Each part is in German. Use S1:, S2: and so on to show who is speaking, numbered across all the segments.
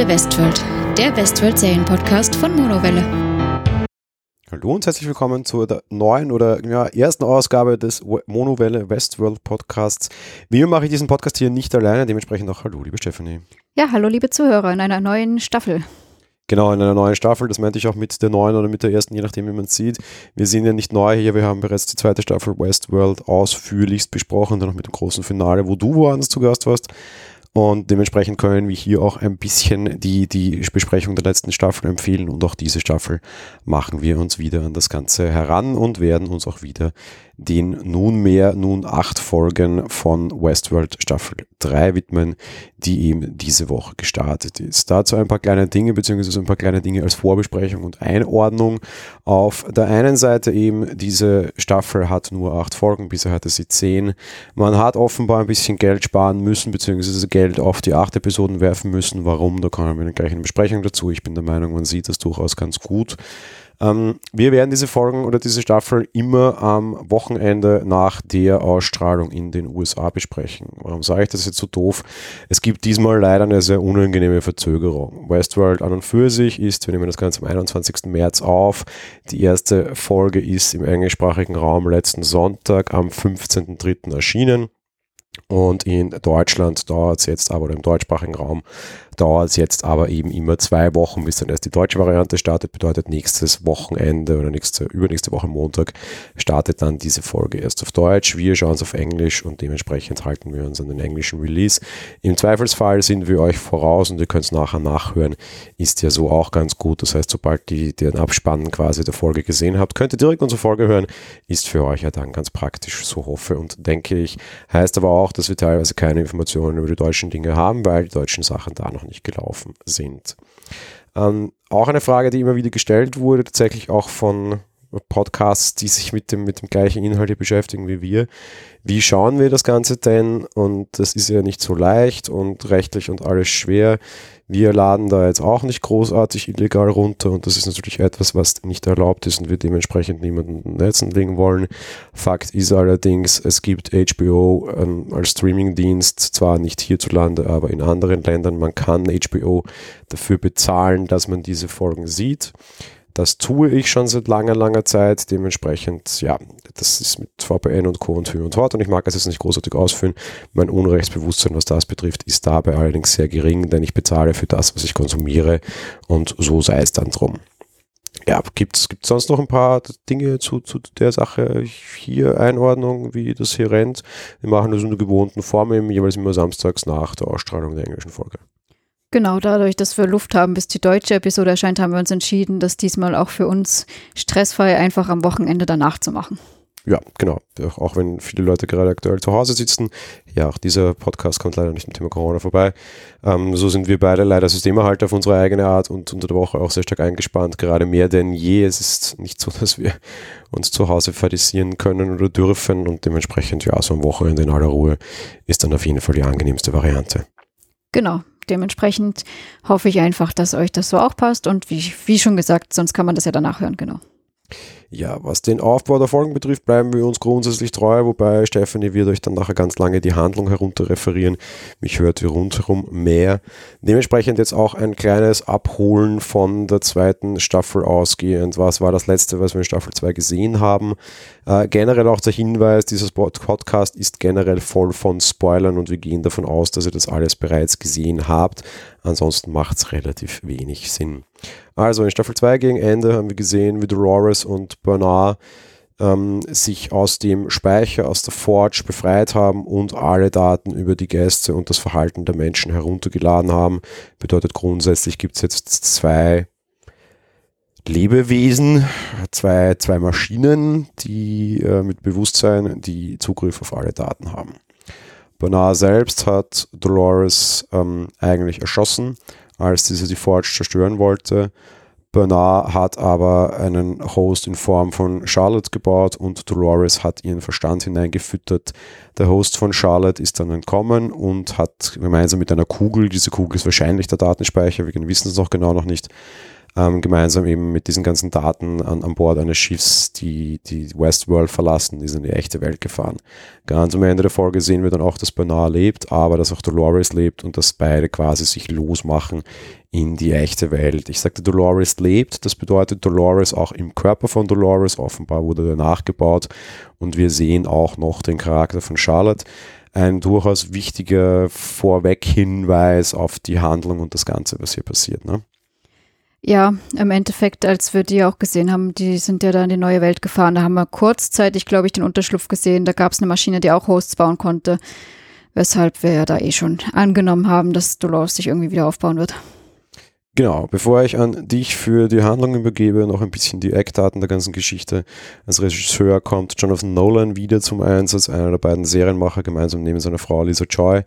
S1: Monowelle Westworld, der Westworld Serienpodcast von Monowelle.
S2: Hallo und herzlich willkommen zur neuen oder ja, ersten Ausgabe des Monowelle Westworld Podcasts. Wie mache ich diesen Podcast hier nicht alleine, dementsprechend auch Hallo, liebe Stephanie.
S1: Ja, hallo, liebe Zuhörer in einer neuen Staffel.
S2: Genau, in einer neuen Staffel. Das meinte ich auch mit der neuen oder mit der ersten, je nachdem, wie man es sieht. Wir sind ja nicht neu hier. Wir haben bereits die zweite Staffel Westworld ausführlichst besprochen, dann noch mit dem großen Finale, wo du woanders zu Gast warst. Und dementsprechend können wir hier auch ein bisschen die, die Besprechung der letzten Staffel empfehlen. Und auch diese Staffel machen wir uns wieder an das Ganze heran und werden uns auch wieder den nunmehr nun acht Folgen von Westworld Staffel 3 widmen, die eben diese Woche gestartet ist. Dazu ein paar kleine Dinge, beziehungsweise ein paar kleine Dinge als Vorbesprechung und Einordnung. Auf der einen Seite eben, diese Staffel hat nur acht Folgen, bisher hatte sie zehn. Man hat offenbar ein bisschen Geld sparen müssen, beziehungsweise Geld auf die acht Episoden werfen müssen. Warum? Da kommen wir gleich eine Besprechung dazu. Ich bin der Meinung, man sieht das durchaus ganz gut. Ähm, wir werden diese Folgen oder diese Staffel immer am Wochenende nach der Ausstrahlung in den USA besprechen. Warum sage ich das jetzt so doof? Es gibt diesmal leider eine sehr unangenehme Verzögerung. Westworld an und für sich ist, wir nehmen das Ganze am 21. März auf, die erste Folge ist im englischsprachigen Raum letzten Sonntag am 15.03. erschienen. Und in Deutschland dauert es jetzt aber, im deutschsprachigen Raum, dauert es jetzt aber eben immer zwei Wochen, bis dann erst die deutsche Variante startet. Bedeutet nächstes Wochenende oder nächste, übernächste Woche Montag startet dann diese Folge erst auf Deutsch. Wir schauen es auf Englisch und dementsprechend halten wir uns an den englischen Release. Im Zweifelsfall sind wir euch voraus und ihr könnt es nachher nachhören. Ist ja so auch ganz gut. Das heißt, sobald ihr den Abspann quasi der Folge gesehen habt, könnt ihr direkt unsere Folge hören. Ist für euch ja dann ganz praktisch, so hoffe und denke ich. Heißt aber auch, dass wir teilweise keine Informationen über die deutschen Dinge haben, weil die deutschen Sachen da noch nicht gelaufen sind. Ähm, auch eine Frage, die immer wieder gestellt wurde, tatsächlich auch von Podcasts, die sich mit dem, mit dem gleichen Inhalt beschäftigen wie wir. Wie schauen wir das Ganze denn? Und das ist ja nicht so leicht und rechtlich und alles schwer. Wir laden da jetzt auch nicht großartig illegal runter und das ist natürlich etwas, was nicht erlaubt ist und wir dementsprechend niemanden Netzen legen wollen. Fakt ist allerdings, es gibt HBO ähm, als Streamingdienst, zwar nicht hierzulande, aber in anderen Ländern. Man kann HBO dafür bezahlen, dass man diese Folgen sieht. Das tue ich schon seit langer, langer Zeit. Dementsprechend, ja, das ist mit VPN und Co. und Hü und Hort und ich mag es jetzt nicht großartig ausführen. Mein Unrechtsbewusstsein, was das betrifft, ist dabei allerdings sehr gering, denn ich bezahle für das, was ich konsumiere und so sei es dann drum. Ja, gibt es sonst noch ein paar Dinge zu, zu der Sache hier, Einordnung, wie das hier rennt? Wir machen das in der gewohnten Form, jeweils immer samstags nach der Ausstrahlung der englischen Folge.
S1: Genau, dadurch, dass wir Luft haben, bis die deutsche Episode erscheint, haben wir uns entschieden, das diesmal auch für uns stressfrei einfach am Wochenende danach zu machen.
S2: Ja, genau. Auch wenn viele Leute gerade aktuell zu Hause sitzen. Ja, auch dieser Podcast kommt leider nicht mit Thema Corona vorbei. Ähm, so sind wir beide leider Systemerhalter auf unsere eigene Art und unter der Woche auch sehr stark eingespannt, gerade mehr denn je. Es ist nicht so, dass wir uns zu Hause fadisieren können oder dürfen und dementsprechend, ja, so am Wochenende in aller Ruhe ist dann auf jeden Fall die angenehmste Variante.
S1: Genau, dementsprechend hoffe ich einfach, dass euch das so auch passt und wie, wie schon gesagt, sonst kann man das ja danach hören, genau.
S2: Ja, was den Aufbau der Folgen betrifft, bleiben wir uns grundsätzlich treu, wobei Stephanie wird euch dann nachher ganz lange die Handlung herunter referieren. Mich hört ihr rundherum mehr. Dementsprechend jetzt auch ein kleines Abholen von der zweiten Staffel ausgehend. Was war das letzte, was wir in Staffel 2 gesehen haben? Äh, generell auch der Hinweis, dieses Podcast ist generell voll von Spoilern und wir gehen davon aus, dass ihr das alles bereits gesehen habt. Ansonsten macht es relativ wenig Sinn. Also in Staffel 2 gegen Ende haben wir gesehen, wie Dolores und Bernard ähm, sich aus dem Speicher, aus der Forge befreit haben und alle Daten über die Gäste und das Verhalten der Menschen heruntergeladen haben. Bedeutet grundsätzlich gibt es jetzt zwei Lebewesen, zwei, zwei Maschinen, die äh, mit Bewusstsein die Zugriff auf alle Daten haben. Bernard selbst hat Dolores ähm, eigentlich erschossen, als diese die Forge zerstören wollte. Bernard hat aber einen Host in Form von Charlotte gebaut und Dolores hat ihren Verstand hineingefüttert. Der Host von Charlotte ist dann entkommen und hat gemeinsam mit einer Kugel, diese Kugel ist wahrscheinlich der Datenspeicher, wir wissen es noch genau noch nicht, ähm, gemeinsam eben mit diesen ganzen Daten an, an Bord eines Schiffs, die die Westworld verlassen, die sind in die echte Welt gefahren. Ganz am Ende der Folge sehen wir dann auch, dass Bernard lebt, aber dass auch Dolores lebt und dass beide quasi sich losmachen in die echte Welt. Ich sagte, Dolores lebt, das bedeutet Dolores auch im Körper von Dolores, offenbar wurde er nachgebaut und wir sehen auch noch den Charakter von Charlotte. Ein durchaus wichtiger Vorweg-Hinweis auf die Handlung und das Ganze, was hier passiert. Ne?
S1: Ja, im Endeffekt, als wir die auch gesehen haben, die sind ja da in die neue Welt gefahren. Da haben wir kurzzeitig, glaube ich, den Unterschlupf gesehen. Da gab es eine Maschine, die auch Hosts bauen konnte. Weshalb wir ja da eh schon angenommen haben, dass Dolores sich irgendwie wieder aufbauen wird.
S2: Genau, bevor ich an dich für die Handlung übergebe, noch ein bisschen die Eckdaten der ganzen Geschichte. Als Regisseur kommt Jonathan Nolan wieder zum Einsatz, einer der beiden Serienmacher, gemeinsam neben seiner Frau Lisa Joy.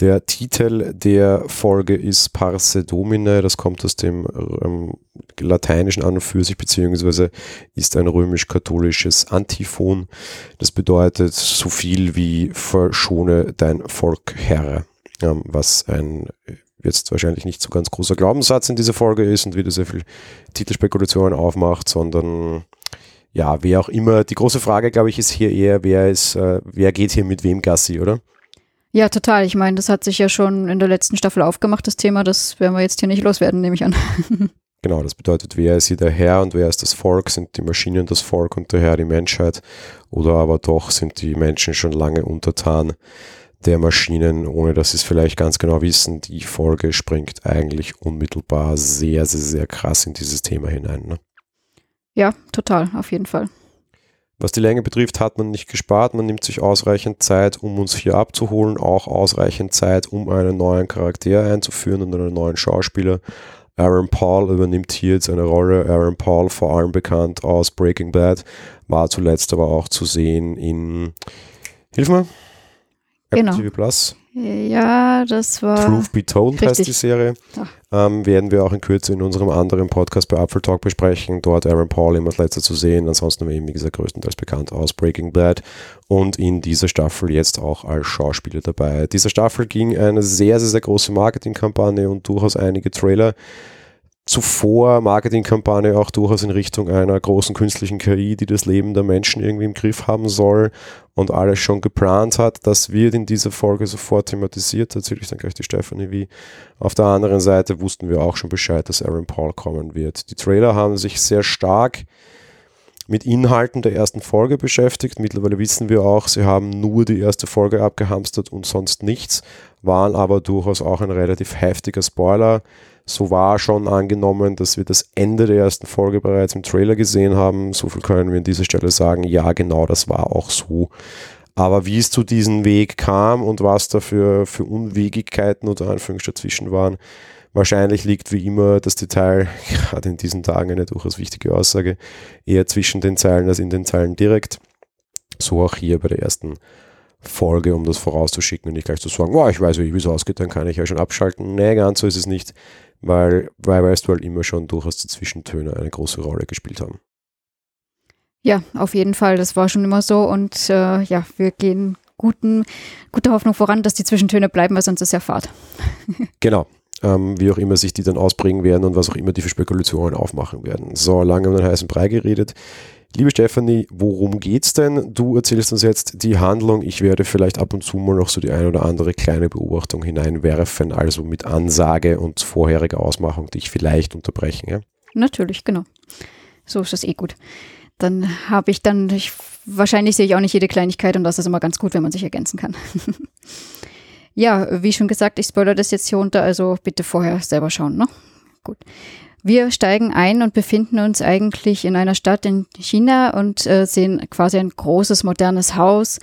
S2: Der Titel der Folge ist Parse Domine, das kommt aus dem ähm, Lateinischen an und für sich, beziehungsweise ist ein römisch-katholisches Antiphon. Das bedeutet so viel wie verschone dein Volk, Herr, ähm, was ein jetzt wahrscheinlich nicht so ganz großer Glaubenssatz in dieser Folge ist und wieder sehr viel Titelspekulationen aufmacht, sondern ja, wer auch immer. Die große Frage, glaube ich, ist hier eher, wer ist, äh, wer geht hier mit wem Gassi, oder?
S1: Ja, total. Ich meine, das hat sich ja schon in der letzten Staffel aufgemacht, das Thema. Das werden wir jetzt hier nicht loswerden, nehme ich an.
S2: Genau, das bedeutet, wer ist hier der Herr und wer ist das Volk? Sind die Maschinen das Volk und der Herr die Menschheit? Oder aber doch sind die Menschen schon lange untertan der Maschinen, ohne dass sie es vielleicht ganz genau wissen? Die Folge springt eigentlich unmittelbar sehr, sehr, sehr krass in dieses Thema hinein. Ne?
S1: Ja, total, auf jeden Fall.
S2: Was die Länge betrifft, hat man nicht gespart. Man nimmt sich ausreichend Zeit, um uns hier abzuholen, auch ausreichend Zeit, um einen neuen Charakter einzuführen und einen neuen Schauspieler. Aaron Paul übernimmt hier jetzt eine Rolle. Aaron Paul, vor allem bekannt aus Breaking Bad, war zuletzt aber auch zu sehen in, hilf mir,
S1: Apple genau.
S2: TV Plus.
S1: Ja, das war.
S2: Truth Be Told richtig. heißt die Serie. Ähm, werden wir auch in Kürze in unserem anderen Podcast bei Apple Talk besprechen. Dort Aaron Paul immer als letzter zu sehen. Ansonsten eben, wie gesagt, größtenteils bekannt aus Breaking Bad. Und in dieser Staffel jetzt auch als Schauspieler dabei. Dieser Staffel ging eine sehr, sehr, sehr große Marketingkampagne und durchaus einige Trailer zuvor Marketingkampagne auch durchaus in Richtung einer großen künstlichen KI, die das Leben der Menschen irgendwie im Griff haben soll und alles schon geplant hat. Das wird in dieser Folge sofort thematisiert. Natürlich dann gleich die Stephanie wie. Auf der anderen Seite wussten wir auch schon Bescheid, dass Aaron Paul kommen wird. Die Trailer haben sich sehr stark mit Inhalten der ersten Folge beschäftigt. Mittlerweile wissen wir auch, sie haben nur die erste Folge abgehamstert und sonst nichts, waren aber durchaus auch ein relativ heftiger Spoiler so war schon angenommen, dass wir das Ende der ersten Folge bereits im Trailer gesehen haben. So viel können wir an dieser Stelle sagen. Ja, genau, das war auch so. Aber wie es zu diesem Weg kam und was da für, für Unwegigkeiten oder Anführungsstrichen dazwischen waren, wahrscheinlich liegt wie immer das Detail, gerade in diesen Tagen eine durchaus wichtige Aussage, eher zwischen den Zeilen als in den Zeilen direkt. So auch hier bei der ersten Folge, um das vorauszuschicken und nicht gleich zu sagen, oh, ich weiß, wie es ausgeht, dann kann ich ja schon abschalten. Nee, ganz so ist es nicht weil bei Westworld immer schon durchaus die Zwischentöne eine große Rolle gespielt haben.
S1: Ja, auf jeden Fall, das war schon immer so und äh, ja, wir gehen guten, guter Hoffnung voran, dass die Zwischentöne bleiben, weil sonst ist ja Fahrt.
S2: genau. Ähm, wie auch immer sich die dann ausbringen werden und was auch immer die für Spekulationen aufmachen werden. So, lange um den heißen Brei geredet. Liebe Stefanie, worum geht's denn? Du erzählst uns jetzt die Handlung. Ich werde vielleicht ab und zu mal noch so die ein oder andere kleine Beobachtung hineinwerfen, also mit Ansage und vorheriger Ausmachung dich vielleicht unterbrechen. Ja?
S1: Natürlich, genau. So ist das eh gut. Dann habe ich dann, ich, wahrscheinlich sehe ich auch nicht jede Kleinigkeit und das ist immer ganz gut, wenn man sich ergänzen kann. ja, wie schon gesagt, ich spoilere das jetzt hier unter, also bitte vorher selber schauen, ne? Gut. Wir steigen ein und befinden uns eigentlich in einer Stadt in China und äh, sehen quasi ein großes, modernes Haus.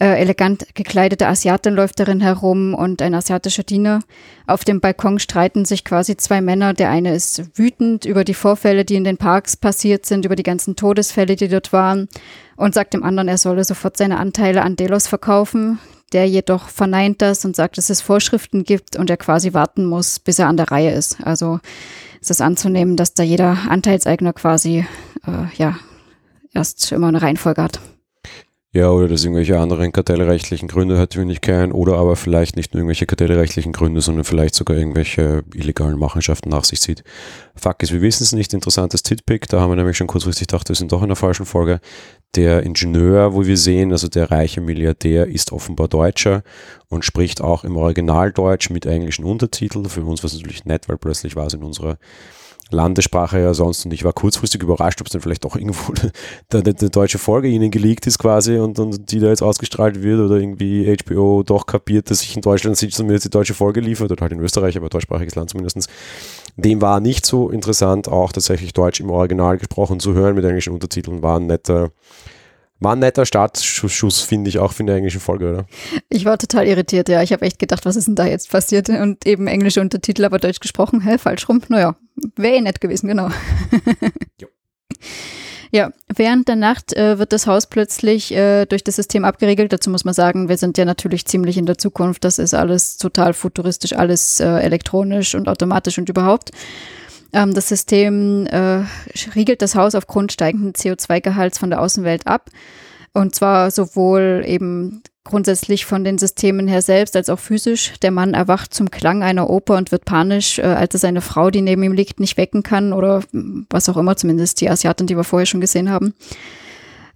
S1: Äh, elegant gekleidete Asiatin läuft darin herum und ein asiatischer Diener. Auf dem Balkon streiten sich quasi zwei Männer. Der eine ist wütend über die Vorfälle, die in den Parks passiert sind, über die ganzen Todesfälle, die dort waren und sagt dem anderen, er solle sofort seine Anteile an Delos verkaufen. Der jedoch verneint das und sagt, dass es Vorschriften gibt und er quasi warten muss, bis er an der Reihe ist. Also ist es anzunehmen, dass da jeder Anteilseigner quasi äh, ja erst immer eine Reihenfolge hat.
S2: Ja, oder dass irgendwelche anderen kartellrechtlichen Gründe hat, will ich keinen. Oder aber vielleicht nicht nur irgendwelche kartellrechtlichen Gründe, sondern vielleicht sogar irgendwelche illegalen Machenschaften nach sich zieht. Fuck ist, wir wissen es nicht. Interessantes Titpick. Da haben wir nämlich schon kurzfristig gedacht, wir sind doch in der falschen Folge. Der Ingenieur, wo wir sehen, also der reiche Milliardär, ist offenbar Deutscher und spricht auch im Originaldeutsch mit englischen Untertiteln. Für uns war es natürlich nett, weil plötzlich war es in unserer Landessprache ja sonst. Und ich war kurzfristig überrascht, ob es dann vielleicht auch irgendwo eine, deutsche Folge ihnen geleakt ist quasi und, und die da jetzt ausgestrahlt wird oder irgendwie HBO doch kapiert, dass sich in Deutschland zumindest die deutsche Folge liefert oder halt in Österreich, aber deutschsprachiges Land zumindest. Dem war nicht so interessant, auch tatsächlich Deutsch im Original gesprochen zu hören mit englischen Untertiteln, war ein netter, war ein netter Startschuss, finde ich, auch für eine englische Folge, oder?
S1: Ich war total irritiert, ja. Ich habe echt gedacht, was ist denn da jetzt passiert? Und eben englische Untertitel, aber Deutsch gesprochen. Hä, falsch rum? Naja, wäre eh nett gewesen, genau. Ja, während der Nacht äh, wird das Haus plötzlich äh, durch das System abgeriegelt. Dazu muss man sagen, wir sind ja natürlich ziemlich in der Zukunft. Das ist alles total futuristisch, alles äh, elektronisch und automatisch und überhaupt. Ähm, das System äh, riegelt das Haus aufgrund steigenden CO2-Gehalts von der Außenwelt ab. Und zwar sowohl eben grundsätzlich von den Systemen her selbst als auch physisch. Der Mann erwacht zum Klang einer Oper und wird panisch, äh, als er seine Frau, die neben ihm liegt, nicht wecken kann oder was auch immer, zumindest die Asiatin, die wir vorher schon gesehen haben.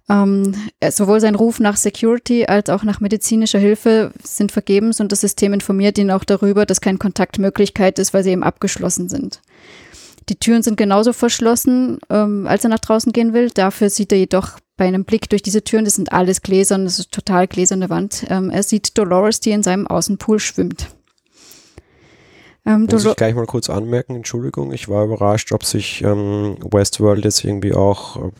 S1: Ähm, sowohl sein Ruf nach Security als auch nach medizinischer Hilfe sind vergebens und das System informiert ihn auch darüber, dass keine Kontaktmöglichkeit ist, weil sie eben abgeschlossen sind. Die Türen sind genauso verschlossen, ähm, als er nach draußen gehen will. Dafür sieht er jedoch bei einem Blick durch diese Türen, das sind alles Gläsern, das ist total gläserne Wand. Ähm, er sieht Dolores, die in seinem Außenpool schwimmt.
S2: Ähm, Muss ich gleich mal kurz anmerken, Entschuldigung, ich war überrascht, ob sich ähm, Westworld jetzt irgendwie auch äh,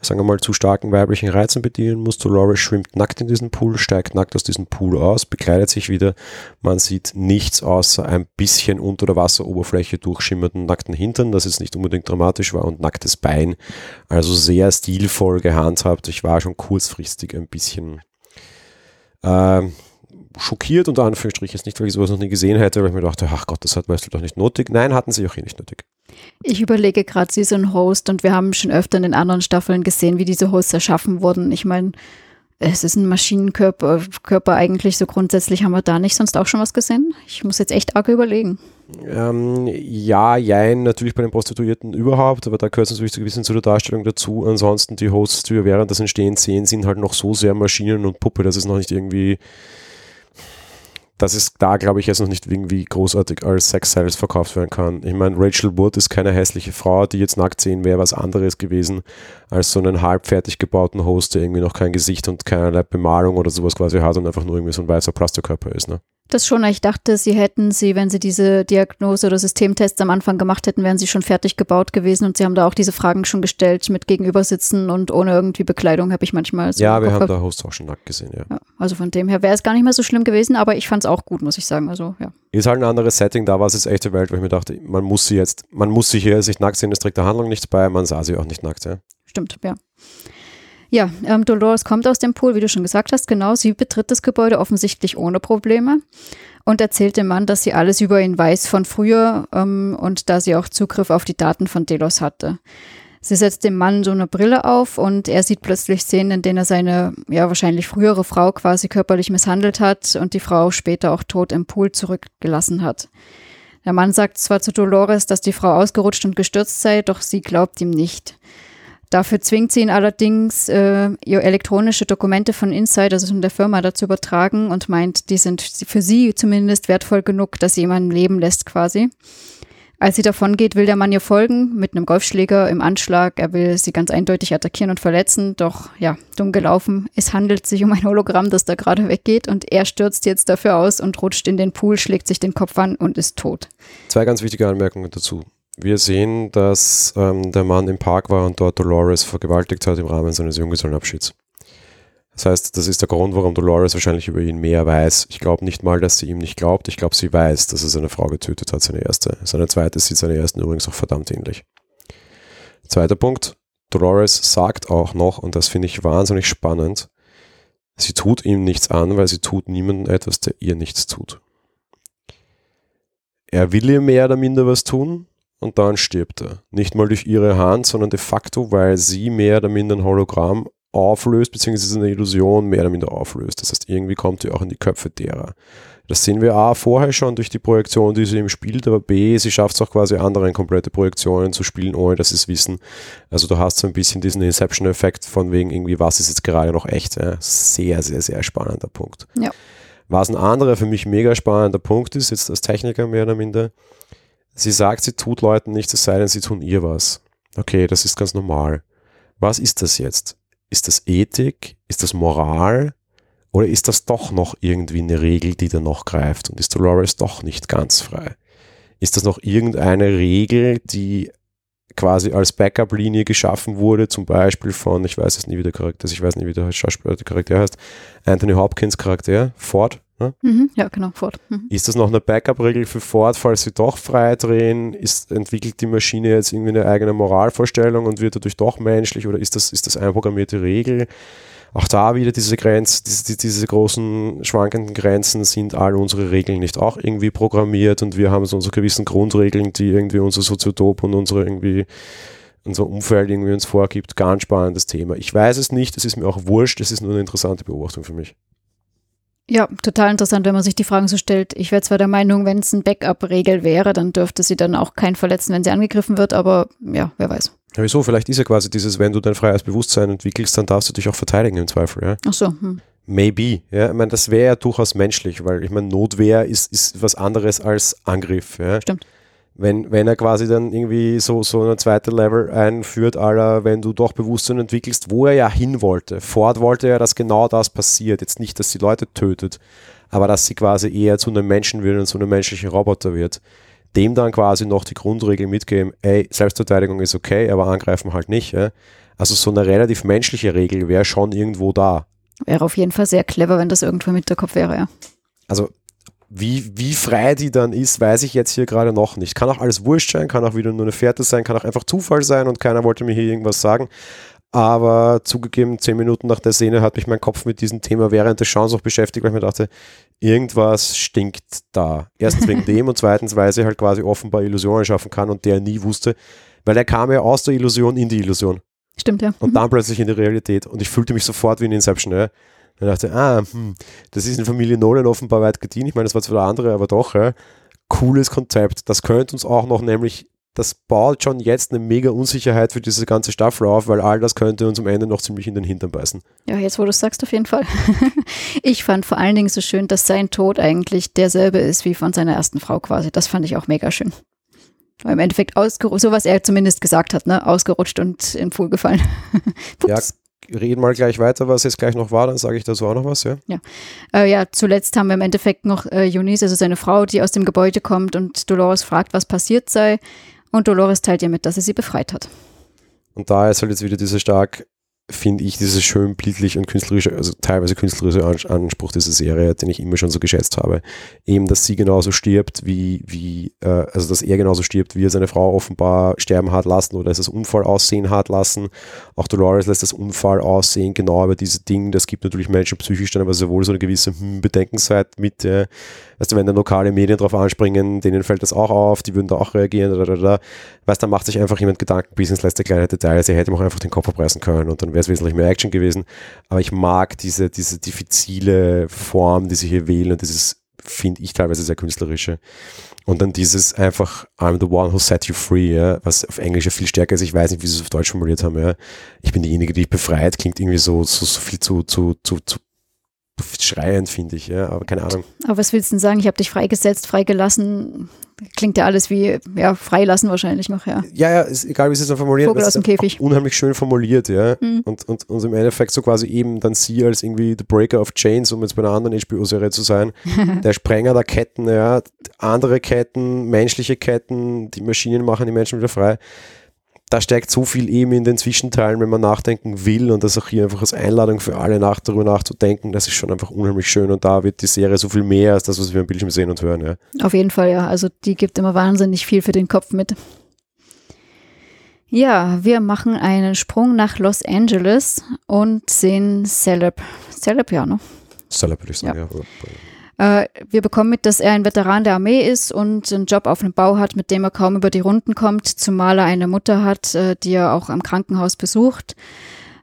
S2: sagen wir mal, zu starken weiblichen Reizen bedienen muss. Dolores schwimmt nackt in diesen Pool, steigt nackt aus diesem Pool aus, bekleidet sich wieder. Man sieht nichts außer ein bisschen unter der Wasseroberfläche durchschimmernden nackten Hintern, das jetzt nicht unbedingt dramatisch war, und nacktes Bein. Also sehr stilvoll gehandhabt. Ich war schon kurzfristig ein bisschen äh, schockiert, unter Anführungsstrichen, nicht, weil ich sowas noch nie gesehen hätte, weil ich mir dachte, ach Gott, das hat Westworld doch nicht nötig. Nein, hatten sie auch hier nicht nötig.
S1: Ich überlege gerade, sie ist ein Host und wir haben schon öfter in den anderen Staffeln gesehen, wie diese Hosts erschaffen wurden. Ich meine, es ist ein Maschinenkörper Körper eigentlich so grundsätzlich. Haben wir da nicht sonst auch schon was gesehen? Ich muss jetzt echt arg überlegen.
S2: Ähm, ja, jein, natürlich bei den Prostituierten überhaupt, aber da gehört es natürlich so ein bisschen zu der Darstellung dazu. Ansonsten die Hosts, die wir während des Entstehens sehen, sind halt noch so sehr Maschinen und Puppe, dass es noch nicht irgendwie dass es da, glaube ich, jetzt noch nicht irgendwie großartig als Sex Sales verkauft werden kann. Ich meine, Rachel Wood ist keine hässliche Frau, die jetzt nackt sehen wäre was anderes gewesen als so einen halbfertig gebauten Host, der irgendwie noch kein Gesicht und keinerlei Bemalung oder sowas quasi hat und einfach nur irgendwie so ein weißer Plastikkörper ist. Ne?
S1: Das schon, ich dachte, sie hätten sie, wenn sie diese Diagnose oder Systemtests am Anfang gemacht hätten, wären sie schon fertig gebaut gewesen und sie haben da auch diese Fragen schon gestellt mit Gegenübersitzen und ohne irgendwie Bekleidung, habe ich manchmal so.
S2: Ja, wir haben da Host auch schon nackt gesehen, ja. ja
S1: also von dem her wäre es gar nicht mehr so schlimm gewesen, aber ich fand es auch gut, muss ich sagen. Also, ja.
S2: Ist halt ein anderes Setting, da war es jetzt echte Welt, weil ich mir dachte, man muss sie jetzt, man muss sie hier nicht nackt sehen, das trägt der Handlung nichts bei, man sah sie auch nicht nackt, ja.
S1: Stimmt, ja. Ja, ähm, Dolores kommt aus dem Pool, wie du schon gesagt hast, genau. Sie betritt das Gebäude offensichtlich ohne Probleme und erzählt dem Mann, dass sie alles über ihn weiß von früher ähm, und da sie auch Zugriff auf die Daten von Delos hatte. Sie setzt dem Mann so eine Brille auf und er sieht plötzlich Szenen, in denen er seine, ja, wahrscheinlich frühere Frau quasi körperlich misshandelt hat und die Frau später auch tot im Pool zurückgelassen hat. Der Mann sagt zwar zu Dolores, dass die Frau ausgerutscht und gestürzt sei, doch sie glaubt ihm nicht. Dafür zwingt sie ihn allerdings, äh, ihr elektronische Dokumente von Inside, also von der Firma, dazu übertragen und meint, die sind für sie zumindest wertvoll genug, dass sie jemanden leben lässt quasi. Als sie davon geht, will der Mann ihr folgen mit einem Golfschläger im Anschlag. Er will sie ganz eindeutig attackieren und verletzen. Doch ja, dumm gelaufen. Es handelt sich um ein Hologramm, das da gerade weggeht und er stürzt jetzt dafür aus und rutscht in den Pool, schlägt sich den Kopf an und ist tot.
S2: Zwei ganz wichtige Anmerkungen dazu. Wir sehen, dass ähm, der Mann im Park war und dort Dolores vergewaltigt hat im Rahmen seines Junggesellenabschieds. Das heißt, das ist der Grund, warum Dolores wahrscheinlich über ihn mehr weiß. Ich glaube nicht mal, dass sie ihm nicht glaubt. Ich glaube, sie weiß, dass er seine Frau getötet hat, seine erste. Seine zweite sieht seiner ersten übrigens auch verdammt ähnlich. Zweiter Punkt. Dolores sagt auch noch, und das finde ich wahnsinnig spannend, sie tut ihm nichts an, weil sie tut niemandem etwas, der ihr nichts tut. Er will ihr mehr oder minder was tun, und dann stirbt er. Nicht mal durch ihre Hand, sondern de facto, weil sie mehr oder minder ein Hologramm auflöst, beziehungsweise eine Illusion mehr oder minder auflöst. Das heißt, irgendwie kommt die auch in die Köpfe derer. Das sehen wir A vorher schon durch die Projektion, die sie eben spielt, aber B, sie schafft es auch quasi anderen komplette Projektionen zu spielen, ohne dass sie es wissen. Also du hast so ein bisschen diesen Inception-Effekt von wegen irgendwie, was ist jetzt gerade noch echt. Ja? Sehr, sehr, sehr spannender Punkt.
S1: Ja.
S2: Was ein anderer für mich mega spannender Punkt ist, jetzt als Techniker mehr oder minder, sie sagt, sie tut Leuten nichts, es sei denn, sie tun ihr was. Okay, das ist ganz normal. Was ist das jetzt? Ist das Ethik? Ist das Moral? Oder ist das doch noch irgendwie eine Regel, die da noch greift und ist Dolores doch nicht ganz frei? Ist das noch irgendeine Regel, die quasi als Backup-Linie geschaffen wurde, zum Beispiel von, ich weiß es nie, wie der Charakter ich weiß nicht, wie der Schauspieler der Charakter heißt, Anthony Hopkins Charakter, Ford.
S1: Ne? Mhm, ja, genau, Ford. Mhm.
S2: Ist das noch eine Backup-Regel für Ford, falls sie doch frei drehen? Ist, entwickelt die Maschine jetzt irgendwie eine eigene Moralvorstellung und wird dadurch doch menschlich oder ist das, ist das einprogrammierte Regel? auch da wieder diese Grenzen, diese, diese großen schwankenden Grenzen sind all unsere Regeln nicht auch irgendwie programmiert und wir haben so unsere gewissen Grundregeln, die irgendwie unser Soziotop und unsere irgendwie unser Umfeld irgendwie uns vorgibt. Ganz spannendes Thema. Ich weiß es nicht, es ist mir auch wurscht, es ist nur eine interessante Beobachtung für mich.
S1: Ja, total interessant, wenn man sich die Fragen so stellt. Ich wäre zwar der Meinung, wenn es ein Backup-Regel wäre, dann dürfte sie dann auch keinen verletzen, wenn sie angegriffen wird, aber ja, wer weiß.
S2: Ja, wieso? Vielleicht ist ja quasi dieses, wenn du dein freies Bewusstsein entwickelst, dann darfst du dich auch verteidigen im Zweifel. Ja?
S1: Ach so. Hm.
S2: Maybe. Ja? Ich meine, das wäre ja durchaus menschlich, weil ich meine, Notwehr ist, ist was anderes als Angriff. Ja?
S1: Stimmt.
S2: Wenn, wenn er quasi dann irgendwie so, so eine zweite Level einführt, aller, wenn du doch Bewusstsein entwickelst, wo er ja hin wollte. Ford wollte ja, dass genau das passiert. Jetzt nicht, dass sie Leute tötet, aber dass sie quasi eher zu einem Menschen wird und zu einem menschlichen Roboter wird dem dann quasi noch die Grundregel mitgeben, ey, Selbstverteidigung ist okay, aber angreifen halt nicht. Ja? Also so eine relativ menschliche Regel wäre schon irgendwo da.
S1: Wäre auf jeden Fall sehr clever, wenn das irgendwo im Hinterkopf wäre, ja.
S2: Also wie, wie frei die dann ist, weiß ich jetzt hier gerade noch nicht. Kann auch alles wurscht sein, kann auch wieder nur eine Fährte sein, kann auch einfach Zufall sein und keiner wollte mir hier irgendwas sagen. Aber zugegeben, zehn Minuten nach der Szene hat mich mein Kopf mit diesem Thema während des Chance auch beschäftigt, weil ich mir dachte, irgendwas stinkt da. Erstens wegen dem und zweitens, weil sie halt quasi offenbar Illusionen schaffen kann und der nie wusste, weil er kam ja aus der Illusion in die Illusion.
S1: Stimmt, ja.
S2: Und dann plötzlich in die Realität und ich fühlte mich sofort wie in Inception. Ja. Und dachte, ah, hm, das ist in Familie Nolan offenbar weit gedient. Ich meine, das war zwar andere, aber doch, ja. Cooles Konzept. Das könnte uns auch noch nämlich das baut schon jetzt eine mega Unsicherheit für diese ganze Staffel auf, weil all das könnte uns am Ende noch ziemlich in den Hintern beißen.
S1: Ja, jetzt wo du es sagst, auf jeden Fall. ich fand vor allen Dingen so schön, dass sein Tod eigentlich derselbe ist wie von seiner ersten Frau quasi. Das fand ich auch mega schön. Weil im Endeffekt so was er zumindest gesagt hat, ne? Ausgerutscht und in Pool gefallen.
S2: ja, reden mal gleich weiter, was jetzt gleich noch war, dann sage ich dazu auch noch was, ja?
S1: Ja, äh, ja zuletzt haben wir im Endeffekt noch äh, Eunice, also seine Frau, die aus dem Gebäude kommt und Dolores fragt, was passiert sei. Und Dolores teilt ihr mit, dass er sie befreit hat.
S2: Und da ist halt jetzt wieder dieser stark finde ich dieses schön bildlich und künstlerische, also teilweise künstlerische Anspruch dieser Serie, den ich immer schon so geschätzt habe. Eben, dass sie genauso stirbt, wie, wie äh, also dass er genauso stirbt, wie er seine Frau offenbar sterben hat lassen oder es das Unfall aussehen hat lassen. Auch Dolores lässt das Unfall aussehen, genau über diese Dinge. Das gibt natürlich Menschen psychisch dann aber sehr wohl so eine gewisse hm, Bedenkenzeit mit, äh, weißt du, wenn dann lokale Medien drauf anspringen, denen fällt das auch auf, die würden da auch reagieren, da, da, da. Weißt, dann macht sich einfach jemand Gedanken bis ins letzte kleine Detail. Sie hätte ihm auch einfach den Kopf abreißen können und dann wäre es wesentlich mehr Action gewesen. Aber ich mag diese, diese diffizile Form, die sie hier wählen und dieses finde ich teilweise sehr künstlerische. Und dann dieses einfach I'm the one who set you free, ja, was auf Englisch ja viel stärker ist. Ich weiß nicht, wie sie es auf Deutsch formuliert haben. Ja. Ich bin diejenige, die dich befreit, klingt irgendwie so, so, so viel zu, zu, zu, zu schreiend, finde ich, ja, aber keine Ahnung.
S1: Aber was willst du denn sagen? Ich habe dich freigesetzt, freigelassen. Klingt ja alles wie, ja, freilassen wahrscheinlich noch, ja.
S2: Ja, ja, ist egal, wie sie es dann formulieren.
S1: Vogel aus dem Käfig.
S2: Unheimlich schön formuliert, ja. Mhm. Und, und, und im Endeffekt so quasi eben dann sie als irgendwie The Breaker of Chains, um jetzt bei einer anderen HBO-Serie zu sein, der Sprenger der Ketten, ja. Andere Ketten, menschliche Ketten, die Maschinen machen die Menschen wieder frei da steckt so viel eben in den Zwischenteilen, wenn man nachdenken will und das auch hier einfach als Einladung für alle nach, darüber nachzudenken, das ist schon einfach unheimlich schön und da wird die Serie so viel mehr als das, was wir am Bildschirm sehen und hören. Ja.
S1: Auf jeden Fall, ja. Also die gibt immer wahnsinnig viel für den Kopf mit. Ja, wir machen einen Sprung nach Los Angeles und sehen Celeb. Celeb, ja, ne?
S2: Celeb würde ich sagen, ja. ja.
S1: Äh, wir bekommen mit, dass er ein Veteran der Armee ist und einen Job auf einem Bau hat, mit dem er kaum über die Runden kommt, zumal er eine Mutter hat, äh, die er auch am Krankenhaus besucht.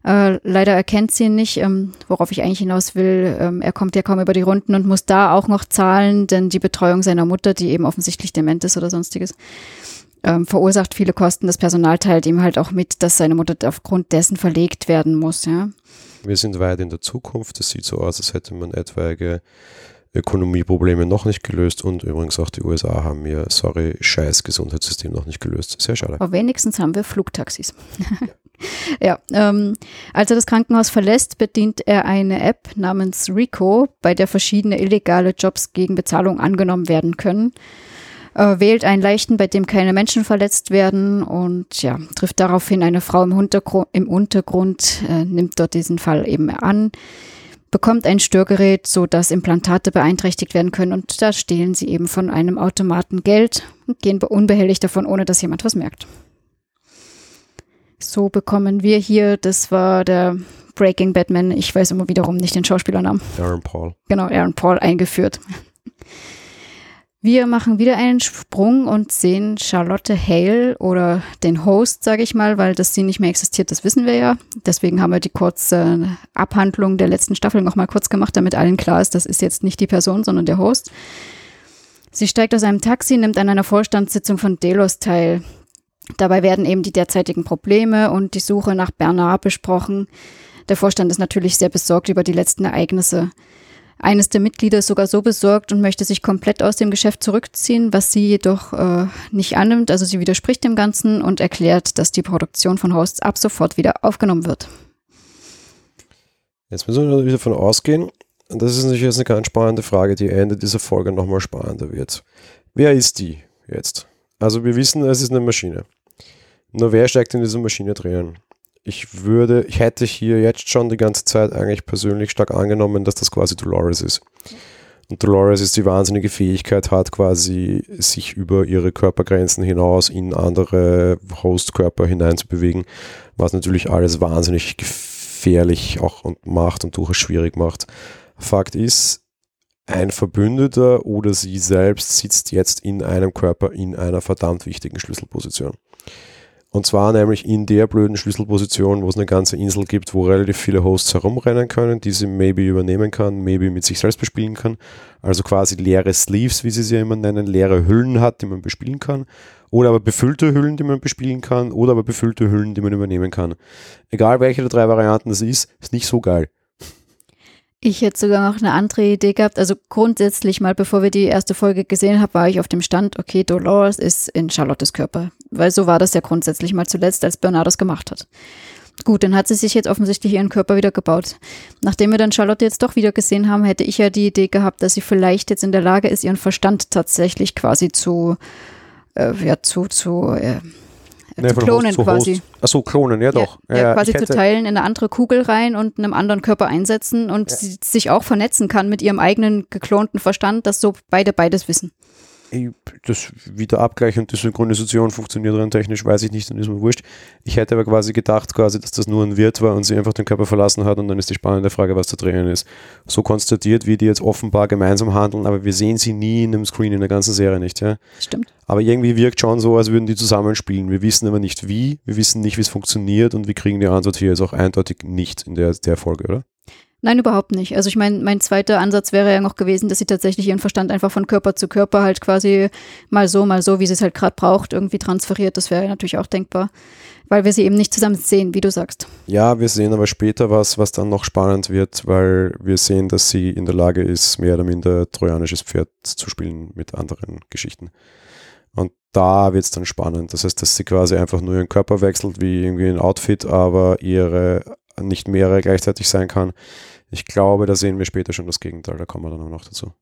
S1: Äh, leider erkennt sie ihn nicht, ähm, worauf ich eigentlich hinaus will. Ähm, er kommt ja kaum über die Runden und muss da auch noch zahlen, denn die Betreuung seiner Mutter, die eben offensichtlich dement ist oder sonstiges, ähm, verursacht viele Kosten. Das Personal teilt ihm halt auch mit, dass seine Mutter aufgrund dessen verlegt werden muss. Ja.
S2: Wir sind weit in der Zukunft. Es sieht so aus, als hätte man etwaige Ökonomieprobleme noch nicht gelöst und übrigens auch die USA haben ihr, sorry, scheiß Gesundheitssystem noch nicht gelöst. Sehr schade.
S1: Aber wenigstens haben wir Flugtaxis. ja, ähm, als er das Krankenhaus verlässt, bedient er eine App namens Rico, bei der verschiedene illegale Jobs gegen Bezahlung angenommen werden können. Äh, wählt einen leichten, bei dem keine Menschen verletzt werden und ja, trifft daraufhin eine Frau im, Untergrund, im Untergrund äh, nimmt dort diesen Fall eben an bekommt ein Störgerät, so dass Implantate beeinträchtigt werden können und da stehlen sie eben von einem Automaten Geld und gehen unbehelligt davon, ohne dass jemand was merkt. So bekommen wir hier, das war der Breaking Batman, ich weiß immer wiederum nicht den Schauspielernamen.
S2: Aaron Paul.
S1: Genau, Aaron Paul eingeführt. Wir machen wieder einen Sprung und sehen Charlotte Hale oder den Host, sage ich mal, weil dass sie nicht mehr existiert, das wissen wir ja. Deswegen haben wir die kurze Abhandlung der letzten Staffel noch mal kurz gemacht, damit allen klar ist, das ist jetzt nicht die Person, sondern der Host. Sie steigt aus einem Taxi, nimmt an einer Vorstandssitzung von Delos teil. Dabei werden eben die derzeitigen Probleme und die Suche nach Bernard besprochen. Der Vorstand ist natürlich sehr besorgt über die letzten Ereignisse. Eines der Mitglieder ist sogar so besorgt und möchte sich komplett aus dem Geschäft zurückziehen, was sie jedoch äh, nicht annimmt. Also sie widerspricht dem Ganzen und erklärt, dass die Produktion von Hosts ab sofort wieder aufgenommen wird.
S2: Jetzt müssen wir wieder davon ausgehen, und das ist natürlich jetzt eine ganz spannende Frage, die Ende dieser Folge nochmal spannender wird. Wer ist die jetzt? Also wir wissen, es ist eine Maschine. Nur wer steckt in dieser Maschine drinnen? Ich würde, ich hätte hier jetzt schon die ganze Zeit eigentlich persönlich stark angenommen, dass das quasi Dolores ist. Und Dolores ist die wahnsinnige Fähigkeit hat, quasi sich über ihre Körpergrenzen hinaus in andere Hostkörper hineinzubewegen, was natürlich alles wahnsinnig gefährlich auch und macht und durchaus schwierig macht. Fakt ist, ein Verbündeter oder sie selbst sitzt jetzt in einem Körper in einer verdammt wichtigen Schlüsselposition. Und zwar nämlich in der blöden Schlüsselposition, wo es eine ganze Insel gibt, wo relativ viele Hosts herumrennen können, die sie maybe übernehmen kann, maybe mit sich selbst bespielen kann. Also quasi leere Sleeves, wie sie sie immer nennen, leere Hüllen hat, die man bespielen kann. Oder aber befüllte Hüllen, die man bespielen kann. Oder aber befüllte Hüllen, die man übernehmen kann. Egal welche der drei Varianten es ist, ist nicht so geil.
S1: Ich hätte sogar noch eine andere Idee gehabt. Also grundsätzlich mal, bevor wir die erste Folge gesehen haben, war ich auf dem Stand, okay, Dolores ist in Charlottes Körper. Weil so war das ja grundsätzlich mal zuletzt, als Bernard das gemacht hat. Gut, dann hat sie sich jetzt offensichtlich ihren Körper wieder gebaut. Nachdem wir dann Charlotte jetzt doch wieder gesehen haben, hätte ich ja die Idee gehabt, dass sie vielleicht jetzt in der Lage ist, ihren Verstand tatsächlich quasi zu, äh, ja, zu, zu, äh,
S2: Nee,
S1: zu klonen zu quasi.
S2: Achso, klonen, ja doch.
S1: Ja, ja, quasi zu teilen, in eine andere Kugel rein und einem anderen Körper einsetzen und ja. sich auch vernetzen kann mit ihrem eigenen geklonten Verstand, dass so beide beides wissen
S2: das wieder Abgleich und die Synchronisation funktioniert rein technisch, weiß ich nicht, dann ist mir wurscht. Ich hätte aber quasi gedacht, quasi, dass das nur ein Wirt war und sie einfach den Körper verlassen hat und dann ist die spannende Frage, was da drinnen ist. So konstatiert, wie die jetzt offenbar gemeinsam handeln, aber wir sehen sie nie in einem Screen in der ganzen Serie nicht. Ja?
S1: Stimmt.
S2: Aber irgendwie wirkt schon so, als würden die zusammenspielen. Wir wissen aber nicht wie, wir wissen nicht, wie es funktioniert und wir kriegen die Antwort hier jetzt auch eindeutig nicht in der, der Folge, oder?
S1: Nein, überhaupt nicht. Also ich meine, mein zweiter Ansatz wäre ja noch gewesen, dass sie tatsächlich ihren Verstand einfach von Körper zu Körper halt quasi mal so, mal so, wie sie es halt gerade braucht, irgendwie transferiert. Das wäre natürlich auch denkbar, weil wir sie eben nicht zusammen sehen, wie du sagst.
S2: Ja, wir sehen aber später was, was dann noch spannend wird, weil wir sehen, dass sie in der Lage ist, mehr oder minder trojanisches Pferd zu spielen mit anderen Geschichten. Und da wird es dann spannend. Das heißt, dass sie quasi einfach nur ihren Körper wechselt, wie irgendwie ein Outfit, aber ihre nicht mehrere gleichzeitig sein kann. Ich glaube, da sehen wir später schon das Gegenteil, da kommen wir dann auch noch dazu.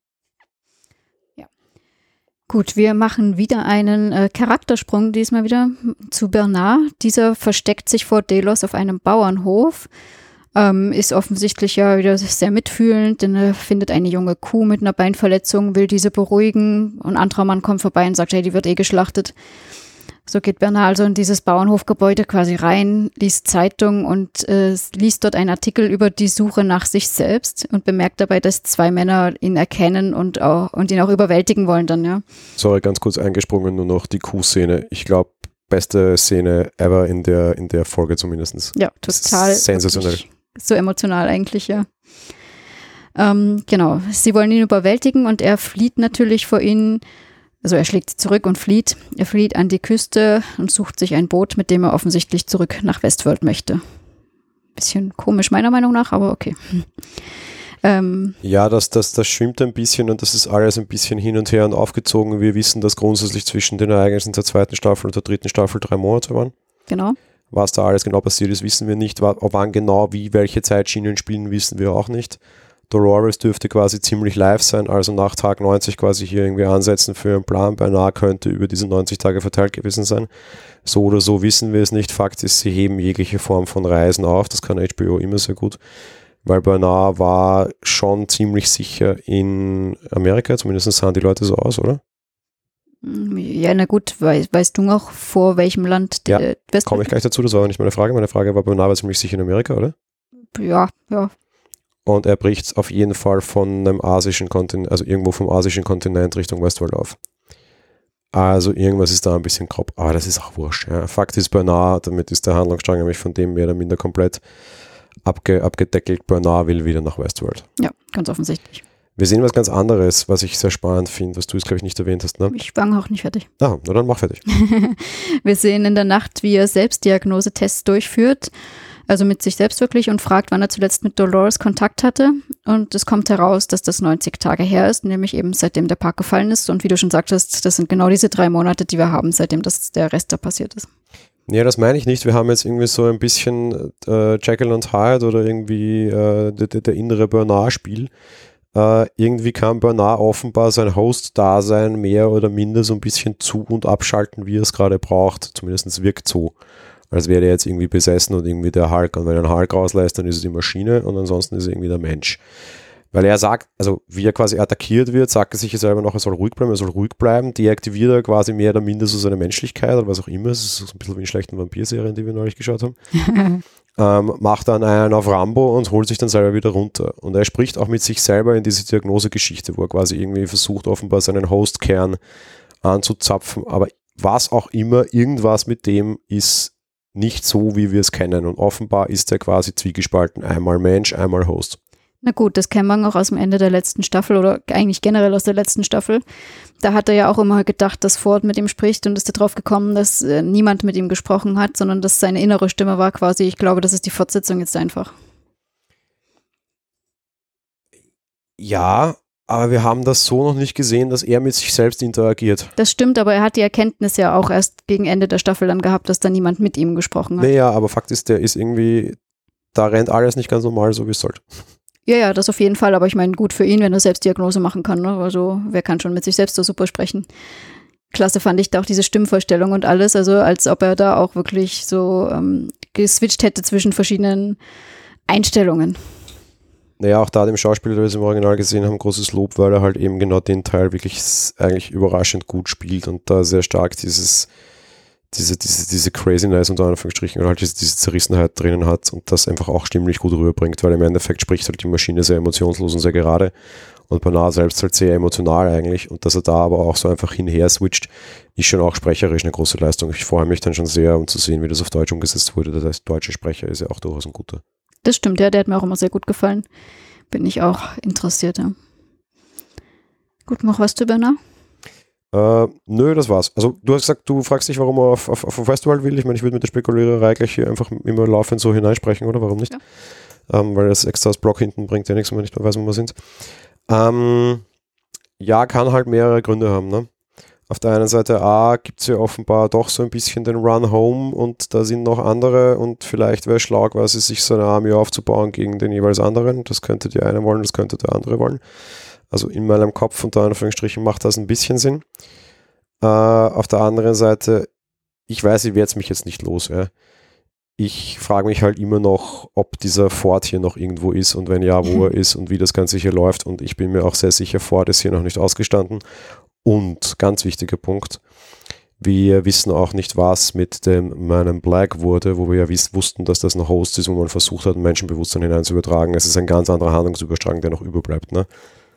S1: Ja. Gut, wir machen wieder einen äh, Charaktersprung, diesmal wieder zu Bernard. Dieser versteckt sich vor Delos auf einem Bauernhof. Ähm, ist offensichtlich ja wieder sehr mitfühlend, denn er findet eine junge Kuh mit einer Beinverletzung, will diese beruhigen. Ein anderer Mann kommt vorbei und sagt, hey, die wird eh geschlachtet. So geht Bernhard also in dieses Bauernhofgebäude quasi rein, liest Zeitung und äh, liest dort einen Artikel über die Suche nach sich selbst und bemerkt dabei, dass zwei Männer ihn erkennen und, auch, und ihn auch überwältigen wollen dann, ja.
S2: Sorry, ganz kurz eingesprungen, nur noch die Kuhszene. Ich glaube, beste Szene ever in der, in der Folge zumindest.
S1: Ja, total.
S2: Sensationell.
S1: So emotional eigentlich, ja. Ähm, genau, sie wollen ihn überwältigen und er flieht natürlich vor ihnen. Also er schlägt zurück und flieht. Er flieht an die Küste und sucht sich ein Boot, mit dem er offensichtlich zurück nach Westworld möchte. Bisschen komisch meiner Meinung nach, aber okay.
S2: Ähm, ja, das, das, das schwimmt ein bisschen und das ist alles ein bisschen hin und her und aufgezogen. Wir wissen, dass grundsätzlich zwischen den Ereignissen der zweiten Staffel und der dritten Staffel drei Monate waren.
S1: Genau.
S2: Was da alles genau passiert ist, wissen wir nicht. Wann genau, wie, welche Zeitschienen spielen, wissen wir auch nicht. Dolores dürfte quasi ziemlich live sein, also nach Tag 90 quasi hier irgendwie ansetzen für einen Plan. Beinahe könnte über diese 90 Tage verteilt gewesen sein. So oder so wissen wir es nicht. Fakt ist, sie heben jegliche Form von Reisen auf. Das kann HBO immer sehr gut. Weil Bernard war schon ziemlich sicher in Amerika, zumindest sahen die Leute so aus, oder?
S1: Ja, na gut, weißt, weißt du noch, vor welchem Land
S2: der ja, Komme ich gleich dazu, das war aber nicht meine Frage. Meine Frage war, Bernard war ziemlich sicher in Amerika, oder?
S1: Ja, ja,
S2: und er bricht auf jeden Fall von einem asischen Kontinent, also irgendwo vom asischen Kontinent Richtung Westworld auf. Also irgendwas ist da ein bisschen grob, aber das ist auch wurscht. Ja. Fakt ist Bernard, damit ist der Handlungsstrang nämlich von dem mehr oder minder komplett abge, abgedeckelt. Bernard will wieder nach Westworld.
S1: Ja, ganz offensichtlich.
S2: Wir sehen was ganz anderes, was ich sehr spannend finde, was du jetzt, glaube ich, nicht erwähnt hast. Ne?
S1: Ich war auch nicht fertig.
S2: Ah, na dann mach fertig.
S1: Wir sehen in der Nacht, wie er Selbstdiagnosetests durchführt also mit sich selbst wirklich und fragt, wann er zuletzt mit Dolores Kontakt hatte. Und es kommt heraus, dass das 90 Tage her ist, nämlich eben seitdem der Park gefallen ist. Und wie du schon sagtest, das sind genau diese drei Monate, die wir haben, seitdem das, der Rest da passiert ist.
S2: Ja, das meine ich nicht. Wir haben jetzt irgendwie so ein bisschen äh, Jekyll und Hyde oder irgendwie äh, der, der, innere Bernard-Spiel. Äh, irgendwie kann Bernard offenbar sein Host-Dasein mehr oder minder so ein bisschen zu- und abschalten, wie er es gerade braucht. Zumindest wirkt so als wäre er jetzt irgendwie besessen und irgendwie der Hulk. Und wenn er einen Hulk rauslässt, dann ist es die Maschine und ansonsten ist es irgendwie der Mensch. Weil er sagt, also wie er quasi attackiert wird, sagt er sich selber noch, er soll ruhig bleiben, er soll ruhig bleiben, deaktiviert er quasi mehr oder minder so seine Menschlichkeit oder was auch immer. Es ist so ein bisschen wie in schlechten Vampir-Serien, die wir neulich geschaut haben. ähm, macht dann einen auf Rambo und holt sich dann selber wieder runter. Und er spricht auch mit sich selber in diese Diagnosegeschichte, wo er quasi irgendwie versucht, offenbar seinen Host-Kern anzuzapfen. Aber was auch immer, irgendwas mit dem ist nicht so, wie wir es kennen. Und offenbar ist er quasi zwiegespalten. Einmal Mensch, einmal Host.
S1: Na gut, das kennen wir auch aus dem Ende der letzten Staffel oder eigentlich generell aus der letzten Staffel. Da hat er ja auch immer gedacht, dass Ford mit ihm spricht und ist darauf gekommen, dass äh, niemand mit ihm gesprochen hat, sondern dass seine innere Stimme war quasi, ich glaube, das ist die Fortsetzung jetzt einfach.
S2: Ja, aber wir haben das so noch nicht gesehen, dass er mit sich selbst interagiert.
S1: Das stimmt, aber er hat die Erkenntnis ja auch erst gegen Ende der Staffel dann gehabt, dass da niemand mit ihm gesprochen hat.
S2: Naja, aber Fakt ist, der ist irgendwie, da rennt alles nicht ganz normal, so wie es sollte.
S1: Ja, ja, das auf jeden Fall, aber ich meine, gut für ihn, wenn er Selbstdiagnose machen kann. Ne? Also, wer kann schon mit sich selbst so super sprechen? Klasse fand ich da auch diese Stimmvorstellung und alles, also als ob er da auch wirklich so ähm, geswitcht hätte zwischen verschiedenen Einstellungen.
S2: Naja, auch da dem Schauspieler, den wir es im Original gesehen haben, großes Lob, weil er halt eben genau den Teil wirklich eigentlich überraschend gut spielt und da sehr stark dieses, diese, diese, diese Craziness unter Anführungsstrichen oder halt diese, diese Zerrissenheit drinnen hat und das einfach auch stimmlich gut rüberbringt, weil im Endeffekt spricht halt die Maschine sehr emotionslos und sehr gerade und Bernard selbst halt sehr emotional eigentlich und dass er da aber auch so einfach hinher switcht, ist schon auch sprecherisch eine große Leistung. Ich freue mich dann schon sehr, um zu sehen, wie das auf Deutsch umgesetzt wurde. Das heißt, deutsche Sprecher ist ja auch durchaus ein guter.
S1: Das stimmt, ja, der hat mir auch immer sehr gut gefallen. Bin ich auch interessiert, ja. Gut, noch was zu Bernard?
S2: Äh, nö, das war's. Also du hast gesagt, du fragst dich, warum er auf, auf, auf Festival will. Ich meine, ich würde mit der Spekuliererei gleich hier einfach immer laufend so hineinsprechen, oder? Warum nicht? Ja. Ähm, weil das extra das Block hinten bringt ja nichts, wenn man nicht mehr weiß, wo wir sind. Ähm, ja, kann halt mehrere Gründe haben, ne? Auf der einen Seite A gibt es ja offenbar doch so ein bisschen den Run Home und da sind noch andere und vielleicht wäre schlau quasi sich so eine Armee aufzubauen gegen den jeweils anderen. Das könnte die eine wollen, das könnte der andere wollen. Also in meinem Kopf unter Anführungsstrichen macht das ein bisschen Sinn. Äh, auf der anderen Seite, ich weiß, ich werde es mich jetzt nicht los. Ja. Ich frage mich halt immer noch, ob dieser Ford hier noch irgendwo ist und wenn ja, wo er ist und wie das Ganze hier läuft. Und ich bin mir auch sehr sicher, Ford ist hier noch nicht ausgestanden. Und ganz wichtiger Punkt, wir wissen auch nicht, was mit dem Man in Black wurde, wo wir ja wussten, dass das ein Host ist, wo man versucht hat, ein Menschenbewusstsein hinein zu übertragen. Es ist ein ganz anderer Handlungsüberstragen, der noch überbleibt. Ne?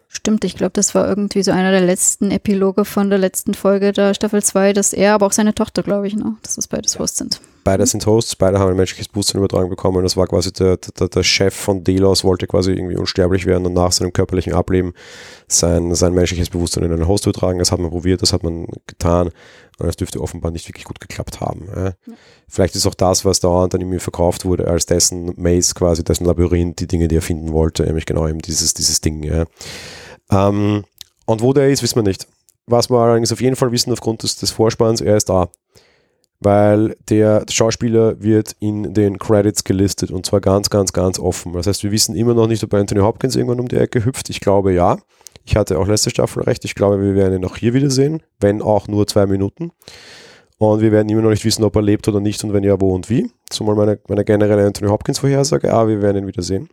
S1: Stimmt, ich glaube, das war irgendwie so einer der letzten Epiloge von der letzten Folge der Staffel 2, dass er, aber auch seine Tochter, glaube ich, ne, dass das beides Hosts sind.
S2: Beide sind Hosts, beide haben ein menschliches Bewusstsein übertragen bekommen. Das war quasi der, der, der Chef von Delos, wollte quasi irgendwie unsterblich werden und nach seinem körperlichen Ableben sein, sein menschliches Bewusstsein in einen Host übertragen. Das hat man probiert, das hat man getan und das dürfte offenbar nicht wirklich gut geklappt haben. Ja. Vielleicht ist auch das, was dauernd dann irgendwie verkauft wurde, als dessen Maze, quasi dessen Labyrinth, die Dinge, die er finden wollte, nämlich genau eben dieses, dieses Ding. Ja. Ähm, und wo der ist, wissen wir nicht. Was wir allerdings auf jeden Fall wissen aufgrund des, des Vorspanns, er ist da. Weil der Schauspieler wird in den Credits gelistet und zwar ganz, ganz, ganz offen. Das heißt, wir wissen immer noch nicht, ob Anthony Hopkins irgendwann um die Ecke hüpft. Ich glaube ja. Ich hatte auch letzte Staffel recht. Ich glaube, wir werden ihn auch hier wiedersehen, wenn auch nur zwei Minuten. Und wir werden immer noch nicht wissen, ob er lebt oder nicht und wenn ja, wo und wie. Zumal meine, meine generelle Anthony Hopkins Vorhersage. Ah, wir werden ihn wiedersehen.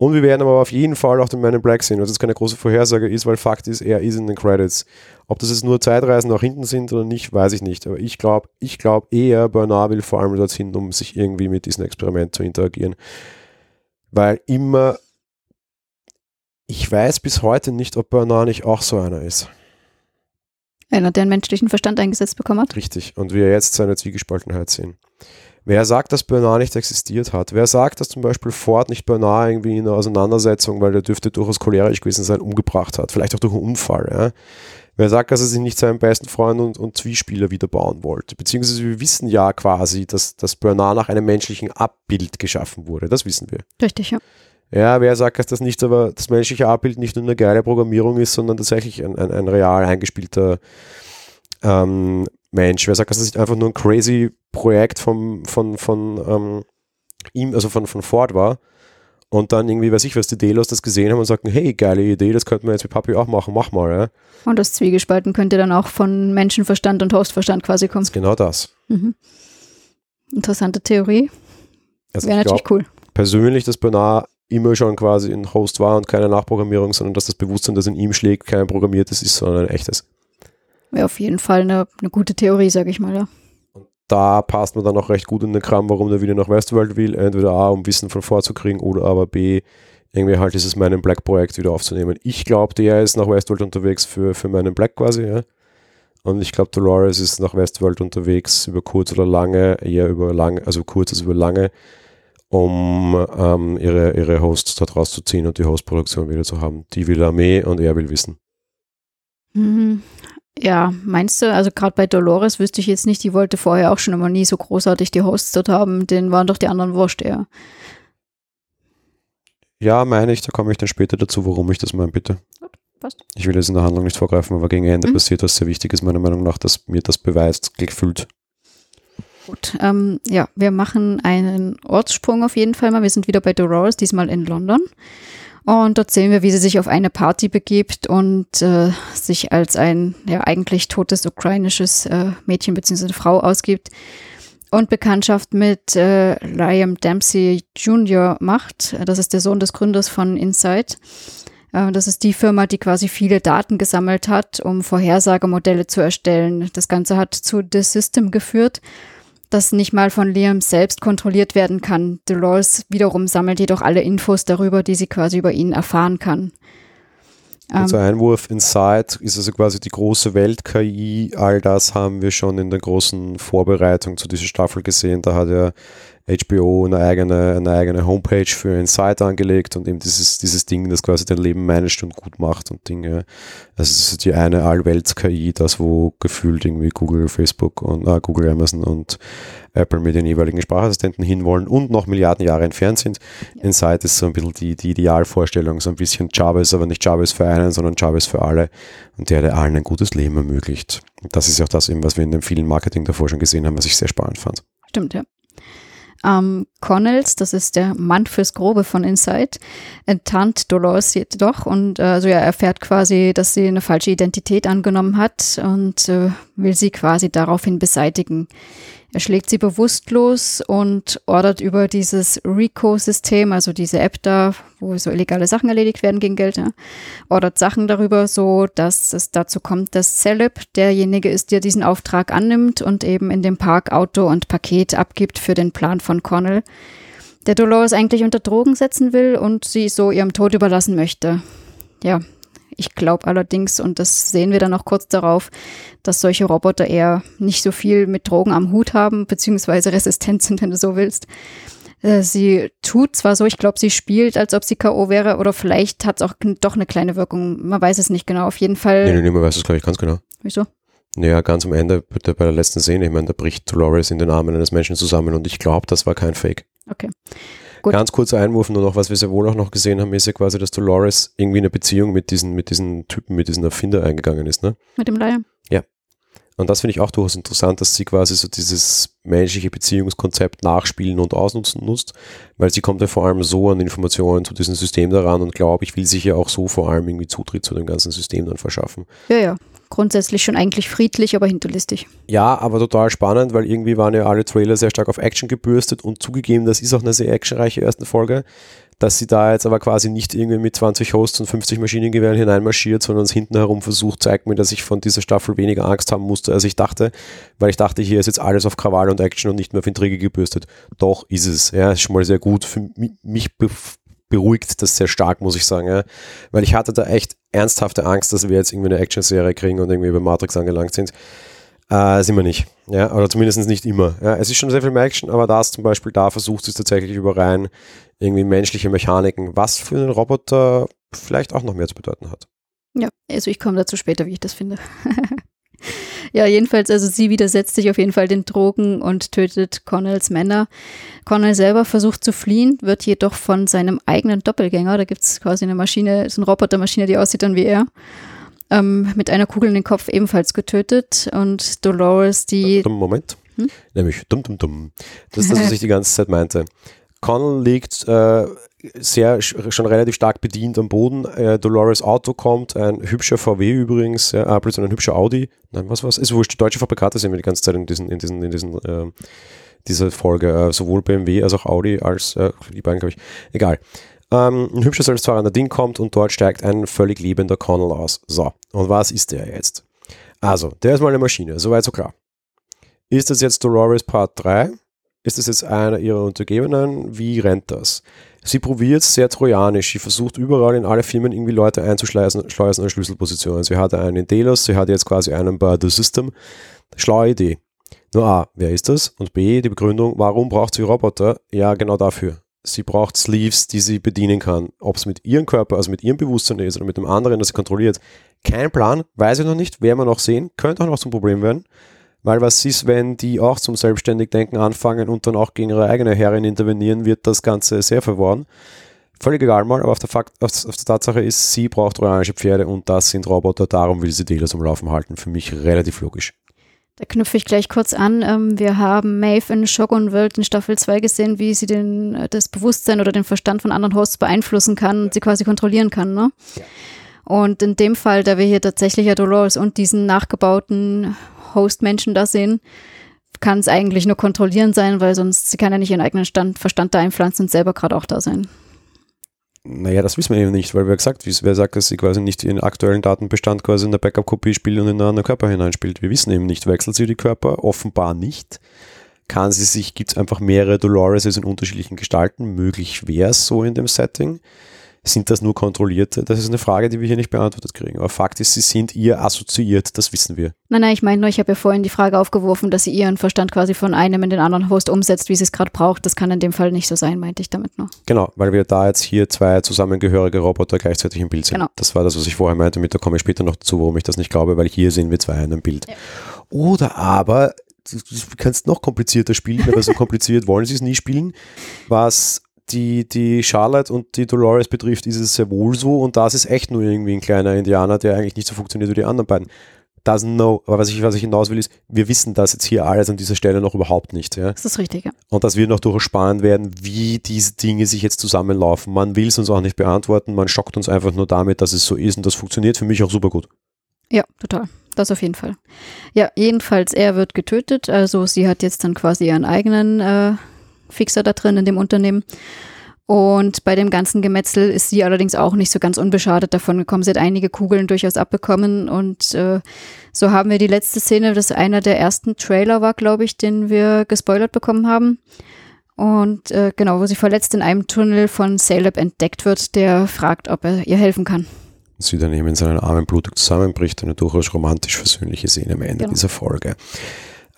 S2: Und wir werden aber auf jeden Fall auch den Man in Black sehen, was jetzt keine große Vorhersage ist, weil Fakt ist, er ist in den Credits. Ob das jetzt nur Zeitreisen nach hinten sind oder nicht, weiß ich nicht. Aber ich glaube ich glaub eher, Bernard will vor allem dorthin, um sich irgendwie mit diesem Experiment zu interagieren. Weil immer, ich weiß bis heute nicht, ob Bernard nicht auch so einer ist.
S1: Einer, der einen menschlichen Verstand eingesetzt bekommen hat.
S2: Richtig. Und wir jetzt seine Zwiegespaltenheit sehen. Wer sagt, dass Bernard nicht existiert hat? Wer sagt, dass zum Beispiel Ford nicht Bernard irgendwie in einer Auseinandersetzung, weil der dürfte durchaus cholerisch gewesen sein, umgebracht hat? Vielleicht auch durch einen Unfall. Ja? Wer sagt, dass er sich nicht seinen besten Freund und, und Zwiespieler wieder bauen wollte? Beziehungsweise wir wissen ja quasi, dass, dass Bernard nach einem menschlichen Abbild geschaffen wurde. Das wissen wir.
S1: Richtig, ja.
S2: Ja, wer sagt, dass das nicht aber das menschliche Abbild nicht nur eine geile Programmierung ist, sondern tatsächlich ein, ein, ein real eingespielter ähm, Mensch. Wer sagt, dass das nicht einfach nur ein crazy Projekt vom, von, von ähm, ihm, also von, von Ford war und dann irgendwie, weiß ich was, die Delos das gesehen haben und sagten, hey, geile Idee, das könnten wir jetzt mit Papi auch machen, mach mal. Ja.
S1: Und das Zwiegespalten könnte dann auch von Menschenverstand und Hostverstand quasi kommen. Das
S2: genau das. Mhm.
S1: Interessante Theorie. Also Wäre natürlich cool.
S2: Persönlich, dass Bernard immer schon quasi ein Host war und keine Nachprogrammierung, sondern dass das Bewusstsein, das in ihm schlägt, kein programmiertes ist, sondern ein echtes.
S1: Wäre auf jeden Fall eine, eine gute Theorie, sag ich mal, ja.
S2: da passt man dann auch recht gut in den Kram, warum der wieder nach Westworld will. Entweder A, um Wissen von vorzukriegen oder aber B, irgendwie halt dieses meinen Black Projekt wieder aufzunehmen. Ich glaube, der ist nach Westworld unterwegs für, für meinen Black quasi, ja. Und ich glaube, Dolores ist nach Westworld unterwegs über kurz oder lange, eher über lange, also kurz als über lange, um ähm, ihre, ihre Hosts dort rauszuziehen und die Hostproduktion wieder zu haben. Die will Armee und er will Wissen.
S1: Mhm. Ja, meinst du, also gerade bei Dolores wüsste ich jetzt nicht, die wollte vorher auch schon immer nie so großartig die Hosts dort haben, denen waren doch die anderen wurscht eher.
S2: Ja, meine ich, da komme ich dann später dazu, warum ich das meine, bitte. Gut, passt. Ich will jetzt in der Handlung nicht vorgreifen, aber gegen Ende mhm. passiert was sehr Wichtiges, meiner Meinung nach, dass mir das beweist, gefühlt.
S1: Gut, ähm, ja, wir machen einen Ortssprung auf jeden Fall mal. Wir sind wieder bei Dolores, diesmal in London. Und dort sehen wir, wie sie sich auf eine Party begibt und äh, sich als ein ja eigentlich totes ukrainisches äh, Mädchen bzw. Frau ausgibt und Bekanntschaft mit äh, Liam Dempsey Jr. macht. Das ist der Sohn des Gründers von Insight. Äh, das ist die Firma, die quasi viele Daten gesammelt hat, um Vorhersagemodelle zu erstellen. Das Ganze hat zu The System geführt das nicht mal von Liam selbst kontrolliert werden kann. Dolores wiederum sammelt jedoch alle Infos darüber, die sie quasi über ihn erfahren kann.
S2: Unser ähm, Einwurf Inside ist also quasi die große Welt-KI. All das haben wir schon in der großen Vorbereitung zu dieser Staffel gesehen. Da hat er HBO eine eigene, eine eigene Homepage für Insight angelegt und eben dieses, dieses Ding, das quasi dein Leben managt und gut macht und Dinge. Also es ist die eine Allwelts-KI, das wo gefühlt irgendwie Google, Facebook und äh, Google, Amazon und Apple mit den jeweiligen Sprachassistenten hinwollen und noch Milliarden Jahre entfernt sind. Insight ist so ein bisschen die, die Idealvorstellung, so ein bisschen Jarvis, aber nicht Jarvis für einen, sondern Jarvis für alle und der, der allen ein gutes Leben ermöglicht. Das ist ja auch das eben, was wir in dem vielen Marketing davor schon gesehen haben, was ich sehr spannend fand.
S1: Stimmt, ja. Ähm, Connells, das ist der Mann fürs Grobe von Inside, enttarnt Dolores jedoch und äh, also er erfährt quasi, dass sie eine falsche Identität angenommen hat und äh, will sie quasi daraufhin beseitigen. Er schlägt sie bewusstlos und ordert über dieses RICO-System, also diese App da, wo so illegale Sachen erledigt werden gegen Geld, ja, ordert Sachen darüber, so dass es dazu kommt, dass Celeb derjenige ist, der diesen Auftrag annimmt und eben in dem Park Auto und Paket abgibt für den Plan von Connell, der Dolores eigentlich unter Drogen setzen will und sie so ihrem Tod überlassen möchte. Ja, Ich glaube allerdings, und das sehen wir dann auch kurz darauf, dass solche Roboter eher nicht so viel mit Drogen am Hut haben, beziehungsweise resistent sind, wenn du so willst. Äh, sie tut zwar so, ich glaube, sie spielt, als ob sie K.O. wäre, oder vielleicht hat es auch doch eine kleine Wirkung. Man weiß es nicht genau. Auf jeden Fall.
S2: Nee, nee, nee man weiß es, glaube ich, ganz genau.
S1: Wieso?
S2: Naja, ganz am Ende bei der, bei der letzten Szene, ich meine, da bricht Dolores in den Armen eines Menschen zusammen und ich glaube, das war kein Fake.
S1: Okay.
S2: Gut. Ganz kurzer Einwurf nur noch, was wir sehr wohl auch noch gesehen haben, ist ja quasi, dass Dolores irgendwie eine Beziehung mit diesen, mit diesen Typen, mit diesen Erfinder eingegangen ist, ne?
S1: Mit dem Leier?
S2: Ja. Und das finde ich auch durchaus interessant, dass sie quasi so dieses menschliche Beziehungskonzept nachspielen und ausnutzen nutzt, weil sie kommt ja vor allem so an Informationen zu diesem System daran und glaube ich, will sich ja auch so vor allem irgendwie Zutritt zu dem ganzen System dann verschaffen.
S1: Ja, ja, grundsätzlich schon eigentlich friedlich, aber hinterlistig.
S2: Ja, aber total spannend, weil irgendwie waren ja alle Trailer sehr stark auf Action gebürstet und zugegeben, das ist auch eine sehr actionreiche erste Folge, dass sie da jetzt aber quasi nicht irgendwie mit 20 Hosts und 50 Maschinengewehren hineinmarschiert, sondern es hinten herum versucht, zeigt mir, dass ich von dieser Staffel weniger Angst haben musste, als ich dachte, weil ich dachte, hier ist jetzt alles auf Krawall und Action und nicht mehr auf Intrige gebürstet. Doch ist es. Ja, ist schon mal sehr gut. Für mich beruhigt das sehr stark, muss ich sagen. Ja? Weil ich hatte da echt ernsthafte Angst, dass wir jetzt irgendwie eine Action-Serie kriegen und irgendwie bei Matrix angelangt sind. Äh, sind wir nicht. Ja? Oder zumindest nicht immer. Ja? Es ist schon sehr viel mehr Action, aber das zum Beispiel da versucht es tatsächlich über rein irgendwie menschliche Mechaniken, was für einen Roboter vielleicht auch noch mehr zu bedeuten hat.
S1: Ja, also ich komme dazu später, wie ich das finde. Ja, jedenfalls, also sie widersetzt sich auf jeden Fall den Drogen und tötet Connells Männer. Connell selber versucht zu fliehen, wird jedoch von seinem eigenen Doppelgänger, da gibt es quasi eine Maschine, so eine Robotermaschine, die aussieht dann wie er, ähm, mit einer Kugel in den Kopf ebenfalls getötet. Und Dolores, die.
S2: Moment. Hm? Nämlich dumm, dumm, dumm. Das ist das, was ich die ganze Zeit meinte. Connell liegt äh, sehr schon relativ stark bedient am Boden. Äh, Dolores Auto kommt, ein hübscher VW übrigens, ja, ah, ein hübscher Audi. Nein, was was? Ist wurscht, die deutsche Fabrikate sind wir die ganze Zeit in diesen, in diesen, in diesen, äh, dieser Folge, äh, sowohl BMW als auch Audi als äh, die beiden, glaube ich. Egal. Ähm, ein hübscher selbstfahrender Ding kommt und dort steigt ein völlig lebender Connell aus. So, und was ist der jetzt? Also, der ist mal eine Maschine, soweit so klar. Ist das jetzt Dolores Part 3? Ist das jetzt einer ihrer Untergebenen? Wie rennt das? Sie probiert sehr trojanisch. Sie versucht überall in alle Firmen irgendwie Leute einzuschleusen schleusen an Schlüsselpositionen. Sie hatte einen in Delos, sie hat jetzt quasi einen bei The System. Schlaue Idee. Nur A, wer ist das? Und B, die Begründung, warum braucht sie Roboter? Ja, genau dafür. Sie braucht Sleeves, die sie bedienen kann. Ob es mit ihrem Körper, also mit ihrem Bewusstsein ist oder mit dem anderen, das sie kontrolliert. Kein Plan, weiß ich noch nicht, werden wir noch sehen. Könnte auch noch zum Problem werden. Weil was ist, wenn die auch zum Selbstständigdenken anfangen und dann auch gegen ihre eigene Herrin intervenieren, wird das Ganze sehr verworren. Völlig egal mal, aber auf der, Fakt, auf, auf der Tatsache ist, sie braucht trojanische Pferde und das sind Roboter, darum will sie Delos am Laufen halten. Für mich relativ logisch.
S1: Da knüpfe ich gleich kurz an. Ähm, wir haben Maeve in Shogun World in Staffel 2 gesehen, wie sie den, äh, das Bewusstsein oder den Verstand von anderen Hosts beeinflussen kann und sie quasi kontrollieren kann. Ne? Ja. Und in dem Fall, da wir hier tatsächlich ja Dolores und diesen nachgebauten Host-Menschen da sehen, kann es eigentlich nur kontrollieren sein, weil sonst sie kann ja nicht ihren eigenen Stand, Verstand da einpflanzen und selber gerade auch da sein.
S2: Naja, das wissen wir eben nicht, weil wer gesagt, wer sagt, dass sie quasi nicht ihren aktuellen Datenbestand quasi in der Backup-Kopie spielt und in einen anderen Körper hineinspielt. Wir wissen eben nicht, wechselt sie die Körper? Offenbar nicht. Kann sie sich, gibt es einfach mehrere Doloreses in unterschiedlichen Gestalten? Möglich wäre es so in dem Setting. Sind das nur kontrollierte? Das ist eine Frage, die wir hier nicht beantwortet kriegen. Aber Fakt ist, sie sind ihr assoziiert, das wissen wir.
S1: Nein, nein, ich meine nur, ich habe ja vorhin die Frage aufgeworfen, dass sie ihren Verstand quasi von einem in den anderen Host umsetzt, wie sie es gerade braucht. Das kann in dem Fall nicht so sein, meinte ich damit nur.
S2: Genau, weil wir da jetzt hier zwei zusammengehörige Roboter gleichzeitig im Bild sehen. Genau. Das war das, was ich vorher meinte, mit da komme ich später noch dazu, warum ich das nicht glaube, weil hier sehen wir zwei in einem Bild. Ja. Oder aber du kannst noch komplizierter spielen, aber so kompliziert wollen sie es nie spielen, was die, die Charlotte und die Dolores betrifft, ist es sehr wohl so und das ist echt nur irgendwie ein kleiner Indianer, der eigentlich nicht so funktioniert wie die anderen beiden. Doesn't know. Aber was ich, was ich hinaus will, ist, wir wissen das jetzt hier alles an dieser Stelle noch überhaupt nicht. Ja?
S1: Das ist richtig, ja.
S2: Und das wird noch durchaus spannend werden, wie diese Dinge sich jetzt zusammenlaufen. Man will es uns auch nicht beantworten, man schockt uns einfach nur damit, dass es so ist und das funktioniert für mich auch super gut.
S1: Ja, total. Das auf jeden Fall. Ja, jedenfalls, er wird getötet. Also sie hat jetzt dann quasi ihren eigenen äh, Fixer da drin in dem Unternehmen. Und bei dem ganzen Gemetzel ist sie allerdings auch nicht so ganz unbeschadet davon gekommen. Sie hat einige Kugeln durchaus abbekommen. Und äh, so haben wir die letzte Szene, das einer der ersten Trailer war, glaube ich, den wir gespoilert bekommen haben. Und äh, genau, wo sie verletzt in einem Tunnel von Caleb entdeckt wird, der fragt, ob er ihr helfen kann.
S2: sie dann eben in seinen Armen blutig zusammenbricht. Eine durchaus romantisch versöhnliche Szene am Ende
S1: Genau.
S2: dieser Folge.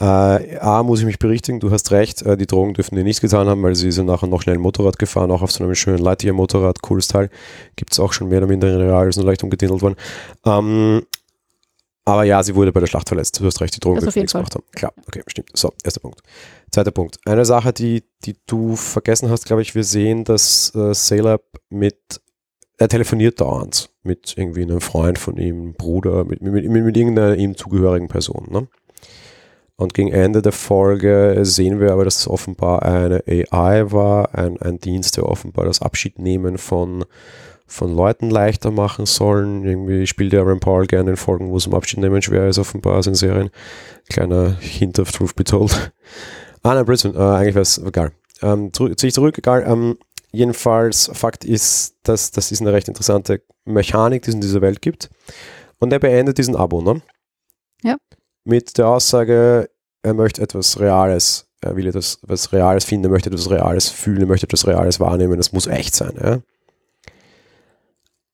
S2: Äh, A, muss ich mich berichtigen, du hast recht, äh, die Drogen dürfen die nichts getan haben, weil sie ja nachher noch schnell Motorrad gefahren, auch auf so einem schönen Lightyear-Motorrad, cooles Teil. Gibt es auch schon mehr oder minder in real, ist nur leicht umgetindelt worden. Ähm, aber ja, sie wurde bei der Schlacht verletzt. Du hast recht, die Drogen dürfen nichts
S1: Fall.
S2: gemacht haben. Klar, okay, stimmt. So, erster Punkt. Zweiter Punkt. Eine Sache, die, die du vergessen hast, glaube ich, wir sehen, dass äh, Salab mit, er telefoniert dauernd mit irgendwie einem Freund von ihm, Bruder, mit, mit, mit, mit irgendeiner ihm zugehörigen Person. Ne? Und gegen Ende der Folge sehen wir aber, dass es offenbar eine AI war, ein, ein Dienst, der offenbar das Abschiednehmen von, von Leuten leichter machen sollen. Irgendwie spielt ja Aaron Paul gerne in Folgen, wo es um Abschiednehmen schwer ist, offenbar in Serien. Kleiner Hint of Truth Be Told. ah, nein, Brisbane, äh, eigentlich wäre es egal. Ähm, ziehe ich zurück, egal. Ähm, jedenfalls, Fakt ist, dass das ist eine recht interessante Mechanik, die es in dieser Welt gibt. Und er beendet diesen Abo, ne?
S1: Ja.
S2: Mit der Aussage, er möchte etwas Reales, er will etwas was Reales finden, er möchte etwas Reales fühlen, er möchte etwas Reales wahrnehmen, das muss echt sein, ja?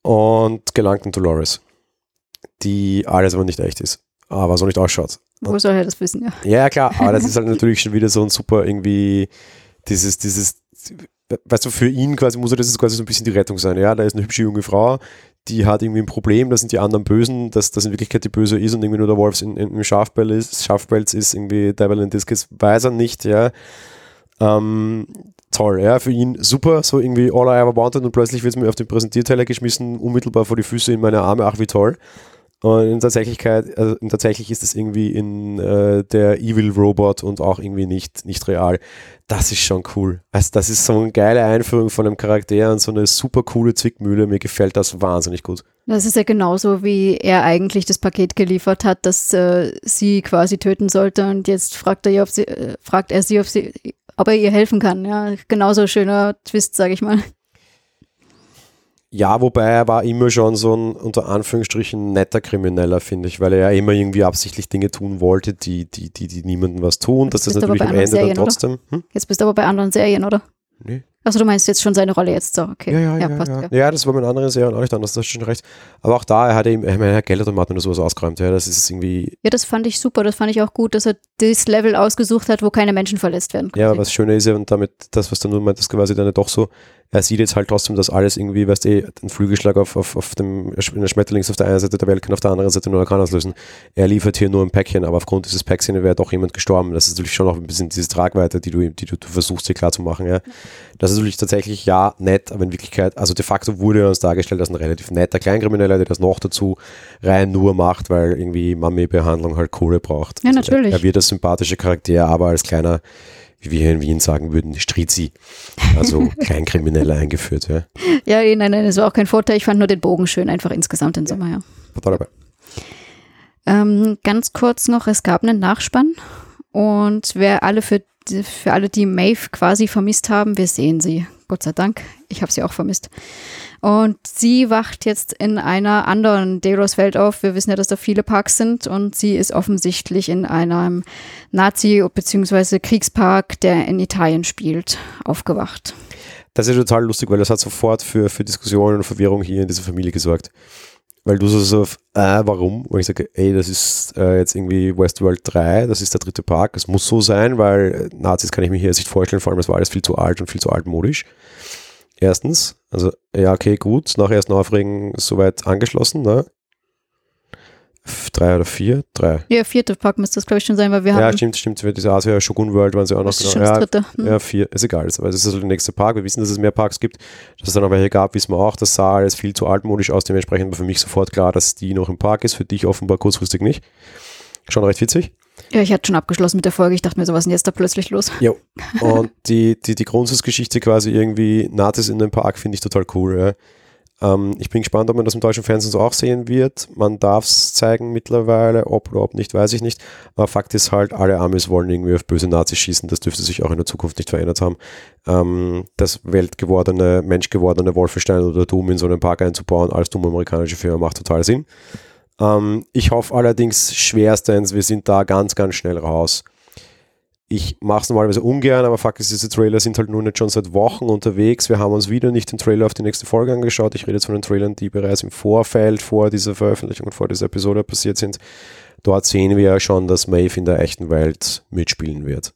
S2: Und gelangt an Dolores, die alles aber nicht echt ist, aber so nicht ausschaut.
S1: Wo soll er das wissen, ja.
S2: Ja, klar, aber das ist halt natürlich schon wieder so ein super irgendwie dieses, dieses, weißt du, für ihn quasi muss er das ist quasi so ein bisschen die Rettung sein. Ja, da ist eine hübsche junge Frau, die hat irgendwie ein Problem, das sind die anderen Bösen, dass das in Wirklichkeit die Böse ist und irgendwie nur der Wolf in, in, im Schafbell ist, Schafpelz ist irgendwie Devil in Discus, weiß er nicht, ja. Ähm, toll, ja, für ihn super, so irgendwie all I ever wanted und plötzlich wird es mir auf den Präsentierteller geschmissen, unmittelbar vor die Füße in meine Arme, ach wie toll. Und in Tatsächlichkeit, also tatsächlich ist es irgendwie in äh, der Evil Robot und auch irgendwie nicht, nicht real. Das ist schon cool. Also das ist so eine geile Einführung von einem Charakter und so eine super coole Zwickmühle. Mir gefällt das wahnsinnig gut.
S1: Das ist ja genauso, wie er eigentlich das Paket geliefert hat, dass äh, sie quasi töten sollte und jetzt fragt er, sie, äh, fragt er sie, ob, sie, ob er ihr helfen kann. Ja, genauso schöner Twist, sage ich mal.
S2: Ja, wobei er war immer schon so ein unter Anführungsstrichen netter Krimineller, finde ich, weil er ja immer irgendwie absichtlich Dinge tun wollte, die, die, die, die niemandem was tun. Das
S1: aber
S2: natürlich am Ende
S1: anderen
S2: dann
S1: Serien,
S2: trotzdem. Hm?
S1: Jetzt bist du aber bei anderen Serien, oder?
S2: Nee.
S1: Achso, du meinst jetzt schon seine Rolle jetzt so, okay.
S2: Ja, ja, ja, ja,
S1: passt.
S2: ja. ja, das war mit anderen Serien auch nicht anders, das ist schon recht. Aber auch da, er hat eben, ich meine, er hat Geldautomaten oder sowas ausgeräumt, ja, das ist irgendwie,
S1: Ja, das fand ich super. Das fand ich auch gut, dass er das Level ausgesucht hat, wo keine Menschen verletzt werden.
S2: ja,
S1: quasi.
S2: was Schöne ist ja, und damit, das, was du nur meintest, quasi dann ja doch so, er sieht jetzt halt trotzdem, dass alles irgendwie, weißt du, eh, ein Flügelschlag auf, auf, auf dem in der Schmetterlings auf der einen Seite der Welt kann auf der anderen Seite nur kann auslösen. Er liefert hier nur ein Päckchen, aber aufgrund dieses Päckchens wäre doch jemand gestorben. Das ist natürlich schon noch ein bisschen diese Tragweite, die du, die du, du versuchst, dir klar zu machen, ja. Das ist natürlich tatsächlich, ja, nett, aber in Wirklichkeit, also de facto wurde er uns dargestellt als ein relativ netter Kleinkrimineller, der das noch dazu rein nur macht, weil irgendwie Mami-Behandlung halt Kohle braucht.
S1: Ja,
S2: Also
S1: natürlich.
S2: Er, er wird als sympathischer Charakter, aber als kleiner, wie wir hier in Wien sagen würden, Strizi, also Kleinkrimineller eingeführt, ja.
S1: Ja, eh, nein, nein, das war auch kein Vorteil. Ich fand nur den Bogen schön, einfach insgesamt in Sommer, ja.
S2: Total dabei.
S1: Ähm, ganz kurz noch, es gab einen Nachspann und wer alle für, für alle, die Maeve quasi vermisst haben, wir sehen sie. Gott sei Dank, ich habe sie auch vermisst. Und sie wacht jetzt in einer anderen Delos-Welt auf. Wir wissen ja, dass da viele Parks sind und sie ist offensichtlich in einem Nazi- bzw. Kriegspark, der in Italien spielt, aufgewacht.
S2: Das ist total lustig, weil das hat sofort für, für Diskussionen und Verwirrung hier in dieser Familie gesorgt. Weil du so, so äh, warum? Und ich sage, ey, das ist äh, jetzt irgendwie Westworld 3, das ist der dritte Park, das muss so sein, weil äh, Nazis kann ich mir hier nicht vorstellen, vor allem das war alles viel zu alt und viel zu altmodisch. Erstens, also ja, okay, gut, nach ersten Aufregen soweit angeschlossen, ne? Drei oder vier? Drei.
S1: Ja, vierte Park müsste das, glaube ich, schon sein, weil wir
S2: Ja,
S1: haben.
S2: stimmt, stimmt. Für diese Asia Shogun World waren sie auch noch.
S1: das ist schon
S2: ja,
S1: das dritte. Hm.
S2: ja, vier, ist egal. Aber es ist also der nächste Park. Wir wissen, dass es mehr Parks gibt. Dass es dann noch welche gab, wissen wir auch. Das sah alles viel zu altmodisch aus. Dementsprechend war für mich sofort klar, dass die noch im Park ist. Für dich offenbar kurzfristig nicht. Schon recht witzig.
S1: Ja, ich hatte schon abgeschlossen mit der Folge. Ich dachte mir, so was ist denn jetzt da plötzlich los?
S2: Jo. Und die, die, die Grundsatzgeschichte quasi irgendwie Nazis in den Park finde ich total cool. Ja. Ähm, ich bin gespannt, ob man das im deutschen Fernsehen so auch sehen wird. Man darf es zeigen mittlerweile, ob oder ob nicht, weiß ich nicht. Aber Fakt ist halt, alle Amis wollen irgendwie auf böse Nazis schießen. Das dürfte sich auch in der Zukunft nicht verändert haben. Ähm, das weltgewordene, menschgewordene Wolfenstein oder Doom in so einen Park einzubauen als dumme amerikanische Firma macht total Sinn. Ähm, ich hoffe allerdings schwerstens, wir sind da ganz, ganz schnell raus. ich mache es normalerweise ungern, aber fuck, diese Trailer sind halt nun nicht schon seit Wochen unterwegs. Wir haben uns wieder nicht den Trailer auf die nächste Folge angeschaut. Ich rede jetzt von den Trailern, die bereits im Vorfeld vor dieser Veröffentlichung und vor dieser Episode passiert sind. Dort sehen wir ja schon, dass Maeve in der echten Welt mitspielen wird.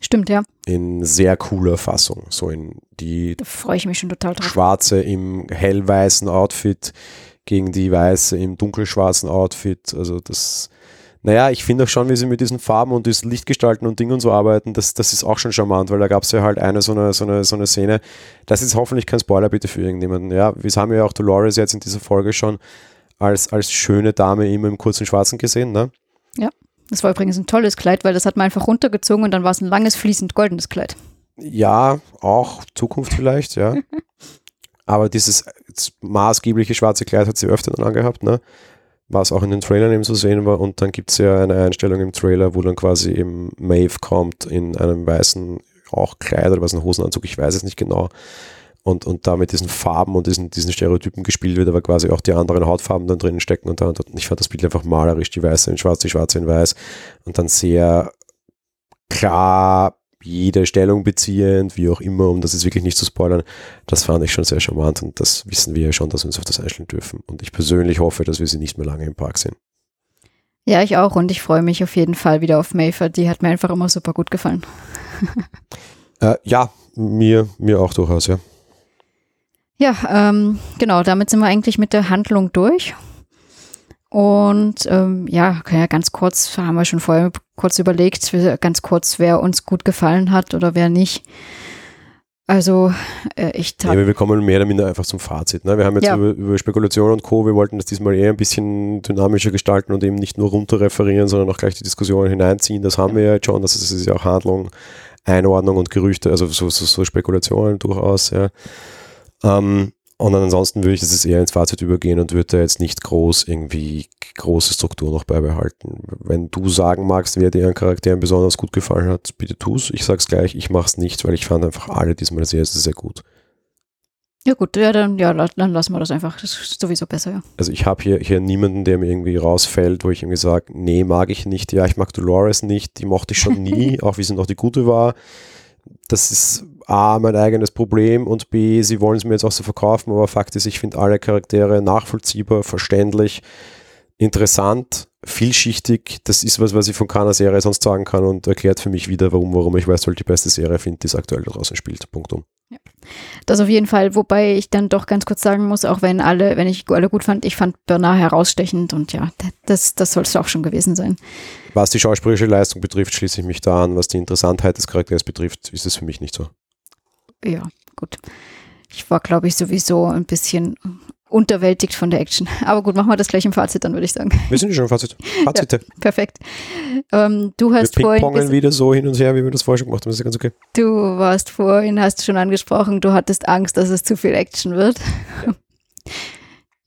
S1: Stimmt, ja.
S2: In sehr cooler Fassung. So in die
S1: Da freue ich mich schon total drauf.
S2: schwarze im hellweißen Outfit gegen die weiße im dunkelschwarzen Outfit. Also das, naja, ich finde auch schon, wie sie mit diesen Farben und diesen Lichtgestalten und Dingen und so arbeiten, das, das ist auch schon charmant, weil da gab es ja halt eine so eine, so, eine, so eine Szene. Das ist hoffentlich kein Spoiler bitte für irgendjemanden. Ja, wir haben ja auch Dolores jetzt in dieser Folge schon als, als schöne Dame immer im kurzen Schwarzen gesehen, ne?
S1: Das war übrigens ein tolles Kleid, weil das hat man einfach runtergezogen und dann war es ein langes, fließend goldenes Kleid.
S2: Ja, auch Zukunft vielleicht, ja. Aber dieses maßgebliche schwarze Kleid hat sie öfter dann angehabt, ne? Was auch in den Trailern eben zu sehen war. Und dann gibt es ja eine Einstellung im Trailer, wo dann quasi eben Maeve kommt in einem weißen auch Kleid oder was ein Hosenanzug, ich weiß es nicht genau. Und, und da mit diesen Farben und diesen, diesen Stereotypen gespielt wird, aber quasi auch die anderen Hautfarben dann drinnen stecken und, da, und ich fand das Bild einfach malerisch, die weiße in schwarz, die schwarze in weiß und dann sehr klar jede Stellung beziehend, wie auch immer, um das jetzt wirklich nicht zu spoilern, das fand ich schon sehr charmant und das wissen wir ja schon, dass wir uns auf das einstellen dürfen. Und ich persönlich hoffe, dass wir sie nicht mehr lange im Park sehen.
S1: Ja, ich auch und ich freue mich auf jeden Fall wieder auf Mayfair. Die hat mir einfach immer super gut gefallen.
S2: Äh, ja, mir, mir auch durchaus, ja.
S1: Ja, ähm, genau, damit sind wir eigentlich mit der Handlung durch. Und ähm, ja, ganz kurz, haben wir schon vorher kurz überlegt, ganz kurz, wer uns gut gefallen hat oder wer nicht. Also äh, ich
S2: Ja, wir kommen mehr oder minder einfach zum Fazit. Ne? Wir haben jetzt
S1: Ja.
S2: über, über Spekulation und Co. Wir wollten das diesmal eher ein bisschen dynamischer gestalten und eben nicht nur runter referieren, sondern auch gleich die Diskussion hineinziehen. Das haben wir ja jetzt schon. Das ist, das ist ja auch Handlung, Einordnung und Gerüchte, also so, so, so Spekulationen durchaus. Ja. Ähm, und ansonsten würde ich jetzt eher ins Fazit übergehen und würde da jetzt nicht groß irgendwie große Struktur noch beibehalten. Wenn du sagen magst, wer dir an Charakteren besonders gut gefallen hat, bitte tu's. Ich sag's gleich, ich mach's nicht, weil ich fand einfach alle diesmal sehr, sehr, sehr gut.
S1: Ja gut, ja, dann, ja, dann lassen wir das einfach. Das ist sowieso besser, ja.
S2: Also ich habe hier, hier niemanden, der mir irgendwie rausfällt, wo ich irgendwie sage, nee, mag ich nicht. Ja, ich mag Dolores nicht, die mochte ich schon nie, auch wie sie noch die gute war. Das ist A, mein eigenes Problem und B, sie wollen es mir jetzt auch so verkaufen, aber Fakt ist, ich finde alle Charaktere nachvollziehbar, verständlich, interessant, vielschichtig. Das ist was, was ich von keiner Serie sonst sagen kann und erklärt für mich wieder, warum, warum ich weiß, die beste Serie finde, die es aktuell da draußen spielt. Punkt um.
S1: Das auf jeden Fall, wobei ich dann doch ganz kurz sagen muss, auch wenn alle, wenn ich alle gut fand, ich fand Bernard herausstechend und ja, das, das soll es auch schon gewesen sein.
S2: Was die schauspielerische Leistung betrifft, schließe ich mich da an. Was die Interessantheit des Charakters betrifft, ist es für mich nicht so.
S1: Ja, gut. Ich war, glaube ich, sowieso ein bisschen unterwältigt von der Action. Aber gut, machen wir das gleich im Fazit, dann würde ich sagen.
S2: Wir sind ja schon im Fazit. Fazite.
S1: Perfekt. Ähm, du
S2: Wir
S1: hast vorhin,
S2: pingpongen
S1: ges-
S2: wieder so hin und her, wie wir das vorher schon gemacht haben. Das ist ja ganz okay.
S1: du warst vorhin, hast schon angesprochen, du hattest Angst, dass es zu viel Action wird.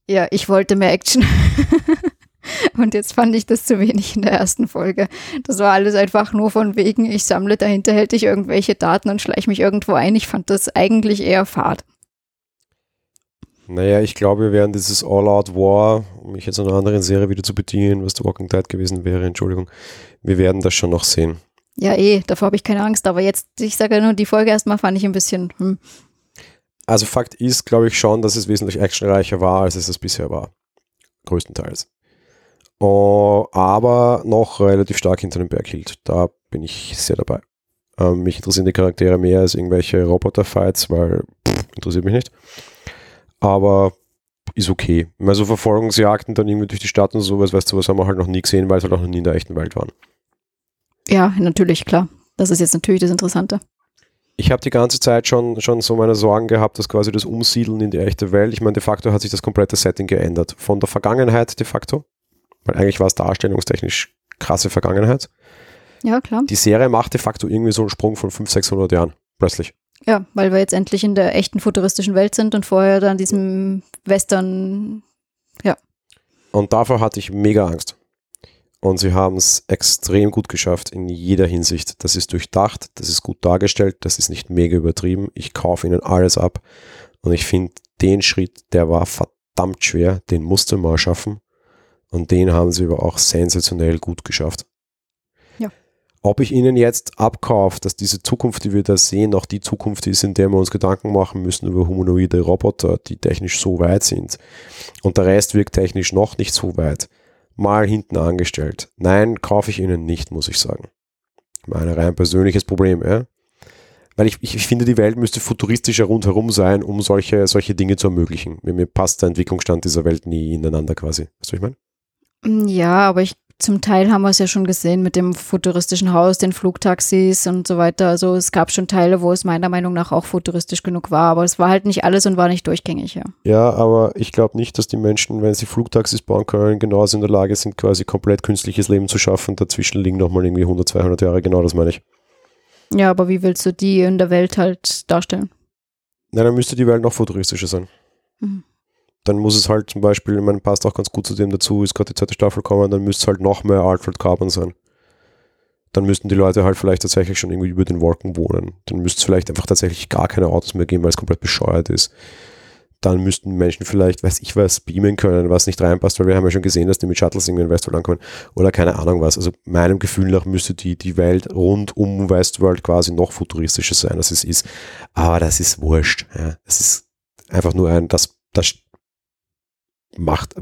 S1: Ja, ich wollte mehr Action. Und jetzt fand ich das zu wenig in der ersten Folge. Das war alles einfach nur von wegen, ich sammle dahinterhältig irgendwelche Daten und schleiche mich irgendwo ein. Ich fand das eigentlich eher fad.
S2: Naja, ich glaube, wir werden dieses All-Out War, um mich jetzt an einer anderen Serie wieder zu bedienen, was The Walking Dead gewesen wäre, Entschuldigung, wir werden das schon noch sehen.
S1: Ja, eh, davor habe ich keine Angst. Aber jetzt, ich sage ja nur, die Folge erstmal fand ich ein bisschen, hm,
S2: Also Fakt ist, glaube ich schon, dass es wesentlich actionreicher war, als es es bisher war. Größtenteils. Oh, aber noch relativ stark hinter dem Berg hielt. Da bin ich sehr dabei. Ähm, mich interessieren die Charaktere mehr als irgendwelche Roboter-Fights, weil pff, interessiert mich nicht. Aber ist okay. Mal so Verfolgungsjagden dann irgendwie durch die Stadt und sowas, weißt du, was haben wir halt noch nie gesehen, weil es halt auch noch nie in der echten Welt waren.
S1: ja, natürlich, klar. Das ist jetzt natürlich das Interessante.
S2: Ich habe die ganze Zeit schon, schon so meine Sorgen gehabt, dass quasi das Umsiedeln in die echte Welt, ich meine, de facto hat sich das komplette Setting geändert. Von der Vergangenheit de facto, weil eigentlich war es darstellungstechnisch krasse Vergangenheit.
S1: Ja, klar.
S2: Die Serie macht de facto irgendwie so einen Sprung von 500, 600 Jahren, plötzlich.
S1: Ja, weil wir jetzt endlich in der echten futuristischen Welt sind und vorher dann diesem Western.
S2: Und davor hatte ich mega Angst. Und sie haben es extrem gut geschafft in jeder Hinsicht. Das ist durchdacht, das ist gut dargestellt, das ist nicht mega übertrieben. Ich kaufe ihnen alles ab. Und ich finde, den Schritt, der war verdammt schwer, den musste man schaffen. Und den haben sie aber auch sensationell gut geschafft. Ob ich ihnen jetzt abkaufe, dass diese Zukunft, die wir da sehen, auch die Zukunft ist, in der wir uns Gedanken machen müssen über humanoide Roboter, die technisch so weit sind und der Rest wirkt technisch noch nicht so weit, mal hinten angestellt. Nein, kaufe ich ihnen nicht, muss ich sagen. Mein rein persönliches Problem, ja. Weil ich, ich finde, die Welt müsste futuristischer rundherum sein, um solche, solche Dinge zu ermöglichen. Mir, mir passt der Entwicklungsstand dieser Welt nie ineinander quasi. Weißt du, was ich
S1: meine? Ja, aber ich zum Teil haben wir es ja schon gesehen mit dem futuristischen Haus, den Flugtaxis und so weiter. Also es gab schon Teile, wo es meiner Meinung nach auch futuristisch genug war, aber es war halt nicht alles und war nicht durchgängig, ja.
S2: Ja, aber ich glaube nicht, dass die Menschen, wenn sie Flugtaxis bauen können, genauso in der Lage sind, quasi komplett künstliches Leben zu schaffen. Dazwischen liegen nochmal irgendwie 100, 200 Jahre, genau das meine ich.
S1: Ja, aber wie willst du die in der Welt halt darstellen?
S2: Nein, dann müsste die Welt noch futuristischer sein. Mhm dann muss es halt zum Beispiel, ich meine, passt auch ganz gut zu dem dazu, ist gerade die zweite Staffel kommen, dann müsste es halt noch mehr Alfred Carbon sein. Dann müssten die Leute halt vielleicht tatsächlich schon irgendwie über den Wolken wohnen. Dann müsste es vielleicht einfach tatsächlich gar keine Autos mehr geben, weil es komplett bescheuert ist. Dann müssten Menschen vielleicht, weiß ich was, beamen können, was nicht reinpasst, weil wir haben ja schon gesehen, dass die mit Shuttles irgendwie in Westworld ankommen. Oder keine Ahnung was. Also meinem Gefühl nach müsste die, die Welt rund um Westworld quasi noch futuristischer sein, als es ist. Aber das ist wurscht. Ja. Das ist einfach nur ein, das, das macht,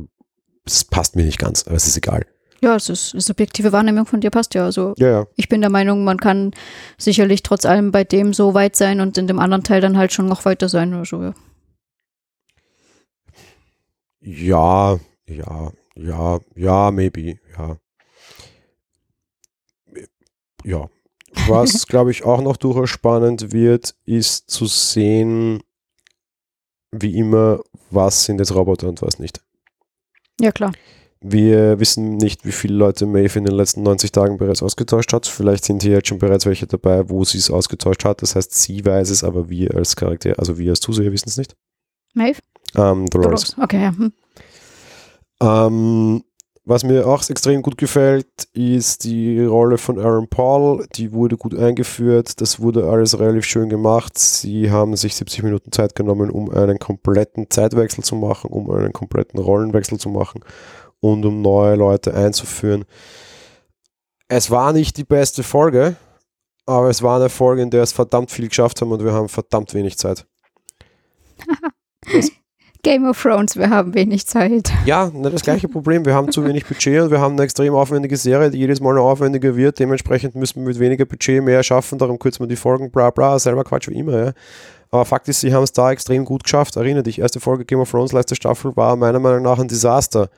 S2: es passt mir nicht ganz, aber es ist egal.
S1: Ja, es ist eine subjektive Wahrnehmung von dir, passt ja. Also
S2: ja, ja.
S1: ich bin der Meinung, man kann sicherlich trotz allem bei dem so weit sein und in dem anderen Teil dann halt schon noch weiter sein oder so, ja.
S2: Ja, ja, ja, ja, maybe, ja. Ja. Was, glaube ich, auch noch durchaus spannend wird, ist zu sehen, wie immer, was sind jetzt Roboter und was nicht.
S1: Ja, klar.
S2: Wir wissen nicht, wie viele Leute Maeve in den letzten 90 Tagen bereits ausgetauscht hat. Vielleicht sind hier jetzt schon bereits welche dabei, wo sie es ausgetauscht hat. Das heißt, sie weiß es, aber wir als Charakter, also wir als Zuseher wissen es nicht.
S1: Maeve?
S2: Ähm, Dolores.
S1: Dolores. Okay, ja. Hm.
S2: Ähm, was mir auch extrem gut gefällt, ist die Rolle von Aaron Paul. Die wurde gut eingeführt. Das wurde alles relativ schön gemacht. Sie haben sich 70 Minuten Zeit genommen, um einen kompletten Zeitwechsel zu machen, um einen kompletten Rollenwechsel zu machen und um neue Leute einzuführen. Es war nicht die beste Folge, aber es war eine Folge, in der es verdammt viel geschafft haben und wir haben verdammt wenig Zeit.
S1: Das Game of Thrones, wir haben wenig Zeit.
S2: Ja, das gleiche Problem. Wir haben zu wenig Budget und wir haben eine extrem aufwendige Serie, die jedes Mal noch aufwendiger wird. Dementsprechend müssen wir mit weniger Budget mehr schaffen, darum kürzen wir die Folgen, bla bla, selber Quatsch wie immer. Ja. Aber Fakt ist, sie haben es da extrem gut geschafft. Erinnere dich, erste Folge Game of Thrones, letzte Staffel war meiner Meinung nach ein Desaster.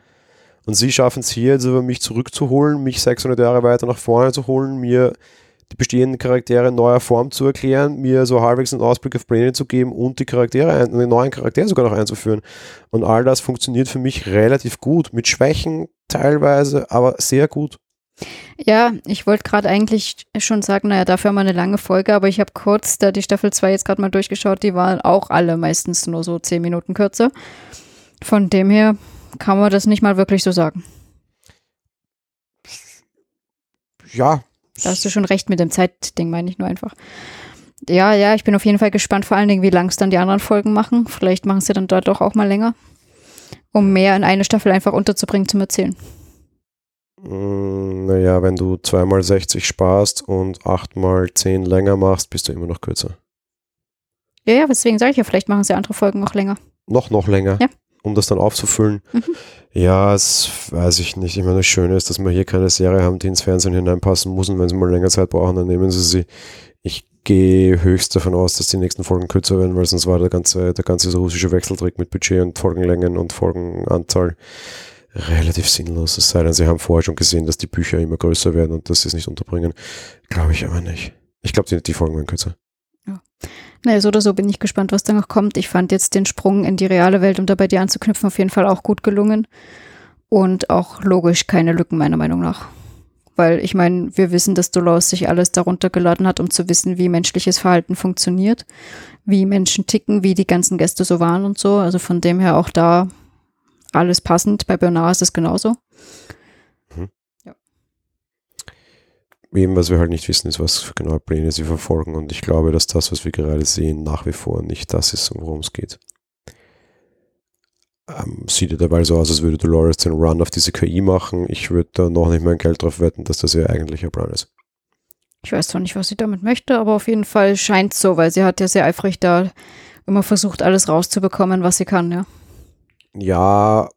S2: Und sie schaffen es hier jetzt über mich zurückzuholen, mich 600 Jahre weiter nach vorne zu holen, mir die bestehenden Charaktere in neuer Form zu erklären, mir so halbwegs einen Ausblick auf Pläne zu geben und die Charaktere, einen neuen Charakter sogar noch einzuführen. Und all das funktioniert für mich relativ gut, mit Schwächen teilweise, aber sehr gut.
S1: Ja, ich wollte gerade eigentlich schon sagen, naja, dafür haben wir eine lange Folge, aber ich habe kurz da die Staffel 2 jetzt gerade mal durchgeschaut, die waren auch alle meistens nur so 10 Minuten kürzer. Von dem her kann man das nicht mal wirklich so sagen.
S2: Ja,
S1: da hast du schon recht mit dem Zeitding, meine ich nur einfach. Ja, ja, ich bin auf jeden Fall gespannt, vor allen Dingen, wie lang es dann die anderen Folgen machen. Vielleicht machen sie dann dort doch auch mal länger, um mehr in eine Staffel einfach unterzubringen zum Erzählen.
S2: Mm, naja, wenn du zweimal 60 sparst und achtmal 10 länger machst, bist du immer noch kürzer.
S1: Ja, ja, deswegen sage ich ja, vielleicht machen sie andere Folgen noch länger.
S2: Noch, noch länger?
S1: Ja
S2: um das dann aufzufüllen. Mhm. Ja, das weiß ich nicht. Ich meine, das Schöne ist, dass wir hier keine Serie haben, die ins Fernsehen hineinpassen muss und wenn sie mal länger Zeit brauchen, dann nehmen sie sie. Ich gehe höchst davon aus, dass die nächsten Folgen kürzer werden, weil sonst war der ganze, der ganze russische Wechseltrick mit Budget und Folgenlängen und Folgenanzahl relativ sinnlos. Es sei denn, sie haben vorher schon gesehen, dass die Bücher immer größer werden und dass sie es nicht unterbringen. Glaube ich aber nicht. Ich glaube, die, die Folgen werden kürzer.
S1: Ja. Naja, so oder so bin ich gespannt, was da noch kommt. Ich fand jetzt den Sprung in die reale Welt, um da bei dir anzuknüpfen, auf jeden Fall auch gut gelungen. Und auch logisch keine Lücken, meiner Meinung nach. Weil ich meine, wir wissen, dass Dolores sich alles darunter geladen hat, um zu wissen, wie menschliches Verhalten funktioniert, wie Menschen ticken, wie die ganzen Gäste so waren und so. Also von dem her auch da alles passend. Bei Bernard ist es genauso.
S2: Eben, was wir halt nicht wissen, ist, was für genaue Pläne sie verfolgen. Und ich glaube, dass das, was wir gerade sehen, nach wie vor nicht das ist, worum es geht. Ähm, sieht ja dabei so aus, als würde Dolores den Run auf diese KI machen. Ich würde da noch nicht mein Geld drauf wetten, dass das ihr eigentlicher Plan ist.
S1: Ich weiß zwar nicht, was sie damit möchte, aber auf jeden Fall scheint so, weil sie hat ja sehr eifrig da immer versucht, alles rauszubekommen, was sie kann, ja.
S2: Ja,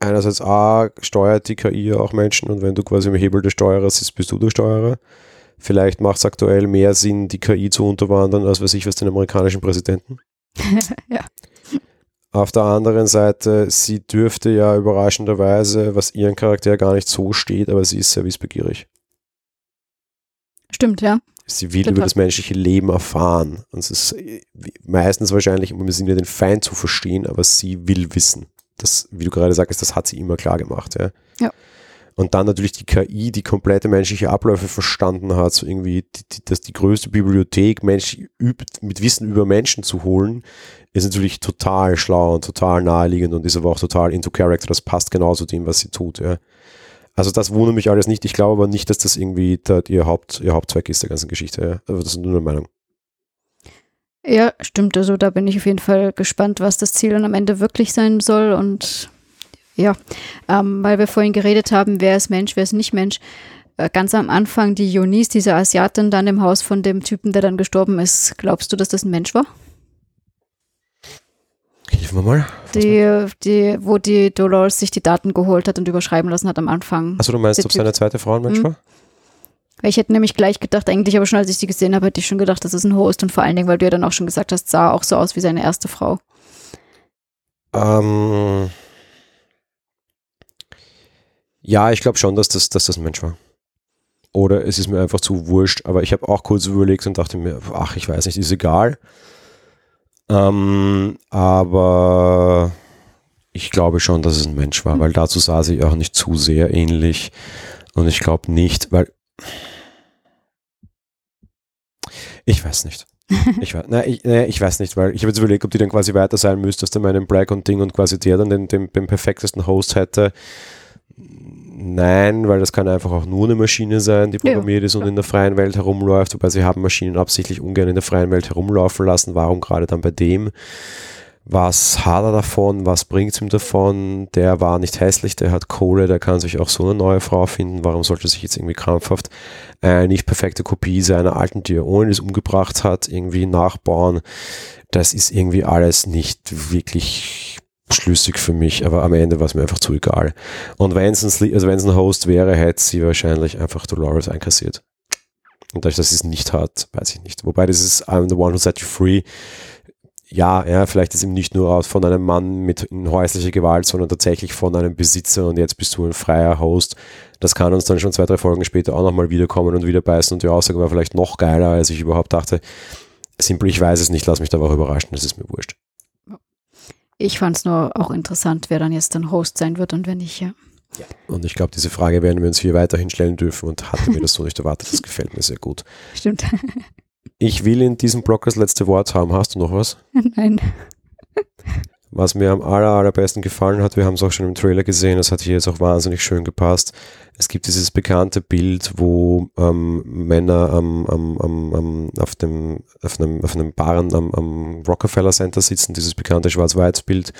S2: einerseits A, steuert die KI auch Menschen und wenn du quasi im Hebel des Steuerers sitzt, bist du der Steuerer. Vielleicht macht es aktuell mehr Sinn, die KI zu unterwandern, als weiß ich was den amerikanischen Präsidenten.
S1: ja.
S2: Auf der anderen Seite, sie dürfte ja überraschenderweise, was ihren Charakter gar nicht so steht, aber sie ist sehr wissbegierig.
S1: Stimmt, ja.
S2: Sie will Total. über das menschliche Leben erfahren. Und es ist äh, meistens wahrscheinlich im Sinne, den Feind zu verstehen, aber sie will wissen. Das, wie du gerade sagst, das hat sie immer klar gemacht. Ja.
S1: ja.
S2: Und dann natürlich die KI, die komplette menschliche Abläufe verstanden hat, so irgendwie, die, die, dass die größte Bibliothek Mensch übt, mit Wissen über Menschen zu holen, ist natürlich total schlau und total naheliegend und ist aber auch total into character. Das passt genau zu dem, was sie tut. Ja. Also das wundert mich alles nicht. Ich glaube aber nicht, dass das irgendwie der, ihr, Haupt, ihr Hauptzweck ist der ganzen Geschichte. Ja. Also das ist nur eine Meinung.
S1: Ja, stimmt. Also da bin ich auf jeden Fall gespannt, was das Ziel dann am Ende wirklich sein soll. Und ja, ähm, weil wir vorhin geredet haben, wer ist Mensch, wer ist nicht Mensch. Äh, ganz am Anfang die Jonis, diese Asiatin dann im Haus von dem Typen, der dann gestorben ist. Glaubst du, dass das ein Mensch war?
S2: Hilf mir mal.
S1: Die, die, wo die Dolores sich die Daten geholt hat und überschreiben lassen hat am Anfang.
S2: Achso, du meinst, ob seine zweite Frau ein Mensch mhm. war?
S1: Ich hätte nämlich gleich gedacht, eigentlich aber schon, als ich sie gesehen habe, hätte ich schon gedacht, das ist ein Host und vor allen Dingen, weil du ja dann auch schon gesagt hast, sah auch so aus wie seine erste Frau.
S2: Ähm. Ja, ich glaube schon, dass das, dass das ein Mensch war. Oder es ist mir einfach zu wurscht, aber ich habe auch kurz überlegt und dachte mir, ach, ich weiß nicht, ist egal. Ähm, aber ich glaube schon, dass es ein Mensch war, weil dazu sah sie auch nicht zu sehr ähnlich. Und ich glaube nicht, weil. Ich weiß nicht. Ich, nein, ich, nein, ich weiß nicht, weil ich habe jetzt überlegt, ob die dann quasi weiter sein müsste, dass der meinen Black und Ding und quasi der dann den, den, den perfektesten Host hätte. Nein, weil das kann einfach auch nur eine Maschine sein, die programmiert ja. ist und in der freien Welt herumläuft, wobei sie haben Maschinen absichtlich ungern in der freien Welt herumlaufen lassen. Warum gerade dann bei dem? Was hat er davon? Was bringt es ihm davon? Der war nicht hässlich, der hat Kohle, der kann sich auch so eine neue Frau finden. Warum sollte sich jetzt irgendwie krampfhaft eine nicht perfekte Kopie seiner alten, die er ohne das umgebracht hat, irgendwie nachbauen? Das ist irgendwie alles nicht wirklich schlüssig für mich, aber am Ende war es mir einfach zu egal. Und wenn es ein, also ein Host wäre, hätte sie wahrscheinlich einfach Dolores einkassiert. Und dass das es nicht hat, weiß ich nicht. Wobei das ist I'm the one who set you free. Ja, ja, vielleicht ist ihm nicht nur aus von einem Mann mit häuslicher Gewalt, sondern tatsächlich von einem Besitzer und jetzt bist du ein freier Host. Das kann uns dann schon zwei, drei Folgen später auch nochmal wiederkommen und wieder beißen und die Aussage war vielleicht noch geiler, als ich überhaupt dachte. Simpel, ich weiß es nicht, lass mich da auch überraschen, das ist mir wurscht.
S1: Ich fand es nur auch interessant, wer dann jetzt dann Host sein wird und wenn nicht, ja.
S2: ja. Und ich glaube, diese Frage werden wir uns hier weiterhin stellen dürfen und hatte mir das so nicht erwartet. Das gefällt mir sehr gut.
S1: Stimmt.
S2: Ich will in diesem Blog das letzte Wort haben. Hast du noch was?
S1: Nein.
S2: Was mir am aller, allerbesten gefallen hat, wir haben es auch schon im Trailer gesehen, das hat hier jetzt auch wahnsinnig schön gepasst. Es gibt dieses bekannte Bild, wo ähm, Männer am, am, am, auf, dem, auf, einem, auf einem Barren am, Rockefeller Center sitzen, dieses bekannte Schwarz-Weiß-Bild,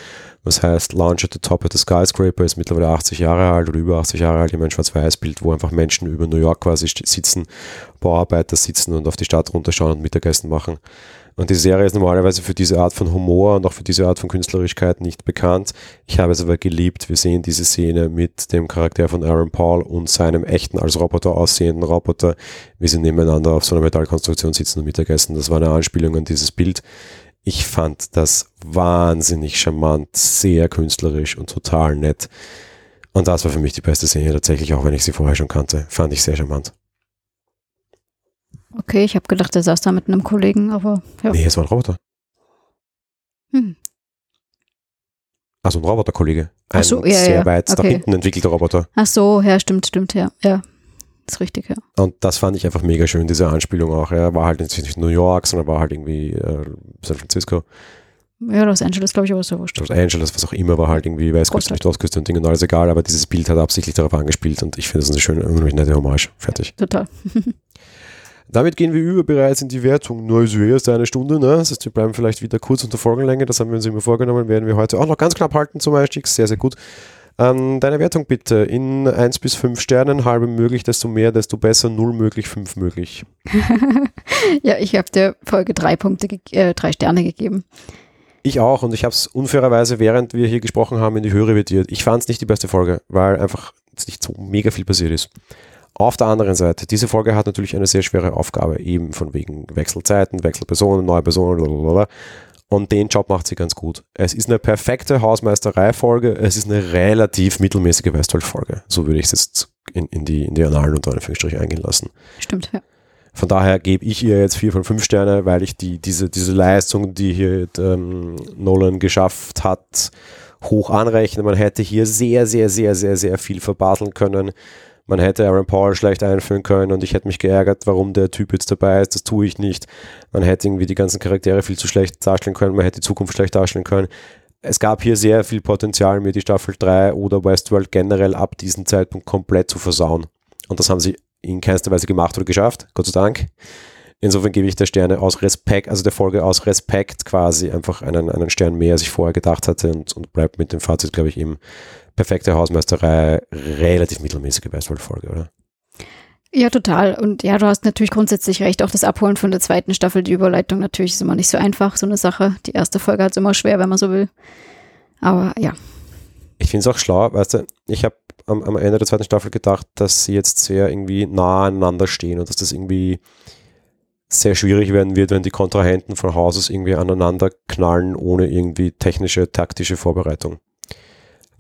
S2: was heißt Launch at the Top of the Skyscraper, ist mittlerweile 80 Jahre alt oder über 80 Jahre alt, immer ein Schwarz-Weiß-Bild, wo einfach Menschen über New York quasi sitzen, Bauarbeiter sitzen und auf die Stadt runterschauen und Mittagessen machen. Und die Serie ist normalerweise für diese Art von Humor und auch für diese Art von Künstlerischkeit nicht bekannt. Ich habe es aber geliebt. Wir sehen diese Szene mit dem Charakter von Aaron Paul und seinem echten als Roboter aussehenden Roboter, wie sie nebeneinander auf so einer Metallkonstruktion sitzen und Mittagessen. Das war eine Anspielung an dieses Bild. Ich fand das wahnsinnig charmant, sehr künstlerisch und total nett. Und das war für mich die beste Szene tatsächlich, auch wenn ich sie vorher schon kannte. Fand ich sehr charmant.
S1: Okay, ich habe gedacht, er saß da mit einem Kollegen, aber
S2: ja. Nee, es war ein Roboter. Hm. Also ein Roboterkollege. Ein so, ja, sehr ja. weit okay. nach hinten entwickelter Roboter.
S1: Ach so, ja, stimmt, stimmt, ja. Ja, ist richtig, ja.
S2: Und das fand ich einfach mega schön, diese Anspielung auch. Er war halt nicht New York, sondern war halt irgendwie äh, San Francisco.
S1: Ja, Los Angeles, glaube ich, aber so wurscht.
S2: Los Angeles, was auch immer, war halt irgendwie Westküste, nicht Ostküste und Ding und alles egal, aber dieses Bild hat absichtlich darauf angespielt und ich finde das eine schöne, eine nette Hommage. Fertig.
S1: Total.
S2: Damit gehen wir über bereits in die Wertung. Nur ist erst eine Stunde, ne? Das heißt, wir bleiben vielleicht wieder kurz unter Folgenlänge. Das haben wir uns immer vorgenommen. Werden wir heute auch noch ganz knapp halten zum Einstieg. Sehr, sehr gut. Ähm, deine Wertung bitte in 1 bis 5 Sternen, halbe möglich, desto mehr, desto besser, 0 möglich, 5 möglich.
S1: ja, ich habe der Folge drei Punkte, äh, drei Sterne gegeben.
S2: Ich auch und ich habe es unfairerweise, während wir hier gesprochen haben, in die Höhe revidiert. Ich fand es nicht die beste Folge, weil einfach nicht so mega viel passiert ist. Auf der anderen Seite, diese Folge hat natürlich eine sehr schwere Aufgabe, eben von wegen Wechselzeiten, Wechselpersonen, neue Personen, blablabla. Und den Job macht sie ganz gut. Es ist eine perfekte Hausmeisterei-Folge. Es ist eine relativ mittelmäßige Westworld-Folge. So würde ich es jetzt in, in, die, in die Annalen unter Anführungsstrichen eingehen lassen.
S1: Stimmt, ja.
S2: Von daher gebe ich ihr jetzt vier von fünf Sterne, weil ich die, diese, diese Leistung, die hier ähm, Nolan geschafft hat, hoch anrechne. Man hätte hier sehr, sehr, sehr, sehr, sehr viel verbaseln können. Man hätte Aaron Paul schlecht einführen können und ich hätte mich geärgert, warum der Typ jetzt dabei ist. Das tue ich nicht. Man hätte irgendwie die ganzen Charaktere viel zu schlecht darstellen können. Man hätte die Zukunft schlecht darstellen können. Es gab hier sehr viel Potenzial, mir die Staffel 3 oder Westworld generell ab diesem Zeitpunkt komplett zu versauen. Und das haben sie in keinster Weise gemacht oder geschafft. Gott sei Dank. Insofern gebe ich der Sterne aus Respekt, also der Folge aus Respekt quasi einfach einen, einen Stern mehr, als ich vorher gedacht hatte und, und bleibt mit dem Fazit, glaube ich, eben perfekte Hausmeisterei, relativ mittelmäßige Westworld-Folge, oder?
S1: Ja, total. Und ja, du hast natürlich grundsätzlich recht. Auch das Abholen von der zweiten Staffel, die Überleitung natürlich ist immer nicht so einfach, so eine Sache. Die erste Folge hat es immer schwer, wenn man so will. Aber ja.
S2: Ich finde es auch schlau, weißt du, ich habe am, am, Ende der zweiten Staffel gedacht, dass sie jetzt sehr irgendwie nah aneinander stehen und dass das irgendwie sehr schwierig werden wird, wenn die Kontrahenten von Haus aus irgendwie aneinander knallen, ohne irgendwie technische, taktische Vorbereitung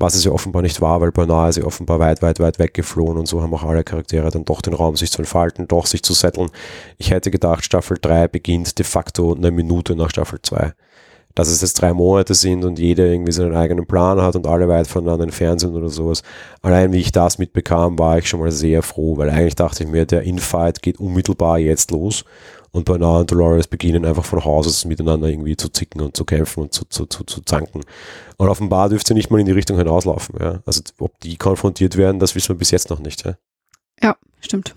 S2: was es ja offenbar nicht war, weil Bernard ist ja offenbar weit, weit, weit weggeflohen und so haben auch alle Charaktere dann doch den Raum, sich zu entfalten, doch sich zu setteln. Ich hätte gedacht, Staffel 3 beginnt de facto eine Minute nach Staffel 2. Dass es jetzt drei Monate sind und jeder irgendwie seinen eigenen Plan hat und alle weit voneinander entfernt sind oder sowas. Allein wie ich das mitbekam, war ich schon mal sehr froh, weil eigentlich dachte ich mir, der Infight geht unmittelbar jetzt los und Bernard und Dolores beginnen einfach von Haus aus miteinander irgendwie zu zicken und zu kämpfen und zu, zu, zu, zu zanken. Und offenbar dürfte nicht mal in die Richtung hinauslaufen. Ja? Also ob die konfrontiert werden, das wissen wir bis jetzt noch nicht. Ja,
S1: ja stimmt.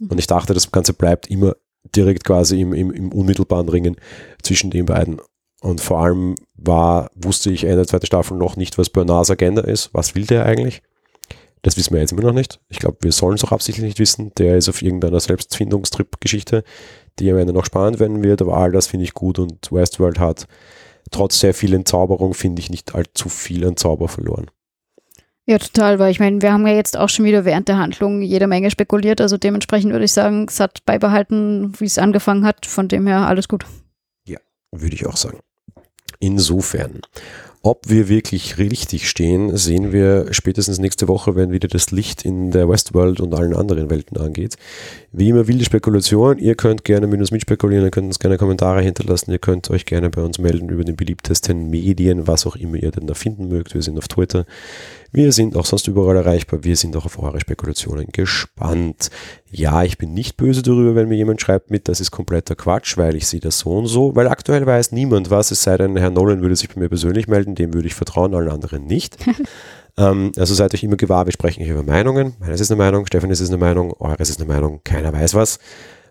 S2: Und ich dachte, das Ganze bleibt immer direkt quasi im, im, im unmittelbaren Ringen zwischen den beiden. Und vor allem war, wusste ich Ende der zweiten Staffel noch nicht, was Bernards Agenda ist. Was will der eigentlich? Das wissen wir jetzt immer noch nicht. Ich glaube, wir sollen es auch absichtlich nicht wissen. Der ist auf irgendeiner Selbstfindungstrip-Geschichte die am Ende noch spannend werden wird, aber all das finde ich gut und Westworld hat trotz sehr viel Entzauberung, finde ich, nicht allzu viel an Zauber verloren.
S1: Ja, total, weil ich meine, wir haben ja jetzt auch schon wieder während der Handlung jede Menge spekuliert, also dementsprechend würde ich sagen, es hat beibehalten, wie es angefangen hat, von dem her alles gut.
S2: Ja, würde ich auch sagen. Insofern. Ob wir wirklich richtig stehen, sehen wir spätestens nächste Woche, wenn wieder das Licht in der Westworld und allen anderen Welten angeht. Wie immer wilde Spekulation. Ihr könnt gerne mit uns mitspekulieren, ihr könnt uns gerne Kommentare hinterlassen, ihr könnt euch gerne bei uns melden über den beliebtesten Medien, was auch immer ihr denn da finden mögt. Wir sind auf Twitter, wir sind auch sonst überall erreichbar. Wir sind auch auf eure Spekulationen gespannt. Ja, ich bin nicht böse darüber, wenn mir jemand schreibt mit, das ist kompletter Quatsch, weil ich sehe das so und so, weil aktuell weiß niemand was, es sei denn, Herr Nolan würde sich bei mir persönlich melden, dem würde ich vertrauen, allen anderen nicht. ähm, also seid euch immer gewahr, wir sprechen hier über Meinungen. Meines ist eine Meinung, Stefan ist eine Meinung, eures ist eine Meinung, keiner weiß was.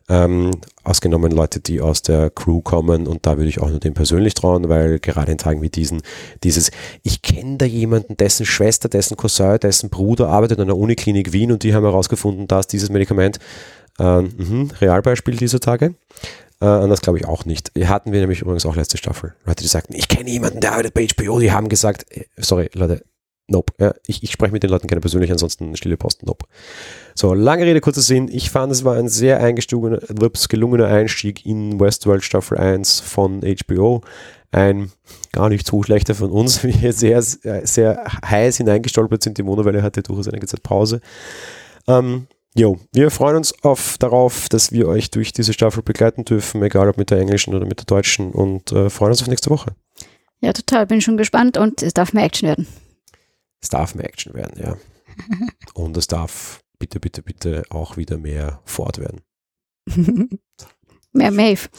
S2: Ähm, ausgenommen Leute, die aus der Crew kommen und da würde ich auch nur dem persönlich trauen, weil gerade in Tagen wie diesen, dieses, ich kenne da jemanden, dessen Schwester, dessen Cousin, dessen Bruder arbeitet an der Uniklinik Wien und die haben herausgefunden, dass dieses Medikament, ähm, mh, Realbeispiel dieser Tage, äh, anders glaube ich auch nicht. Hatten wir nämlich übrigens auch letzte Staffel. Leute, die sagten, ich kenne jemanden, der arbeitet bei HBO, die haben gesagt, äh, sorry, Leute, Nope. Ja, ich, ich spreche mit den Leuten gerne persönlich, ansonsten stille Post. Nope. So, lange Rede, kurzer Sinn. Ich fand, es war ein sehr eingestugener, gelungener Einstieg in Westworld Staffel 1 von HBO. Ein gar nicht so schlechter von uns, wie wir sehr, sehr heiß hineingestolpert sind. Die Monowelle hatte durchaus einige Zeit Pause. Ähm, Jo, wir freuen uns auf, darauf, dass wir euch durch diese Staffel begleiten dürfen, egal ob mit der englischen oder mit der deutschen und äh, freuen uns auf nächste Woche.
S1: Ja, total. Bin schon gespannt und es darf mehr Action werden.
S2: Es darf mehr Action werden, ja. Und es darf bitte, bitte, bitte auch wieder mehr Ford werden.
S1: mehr Maeve.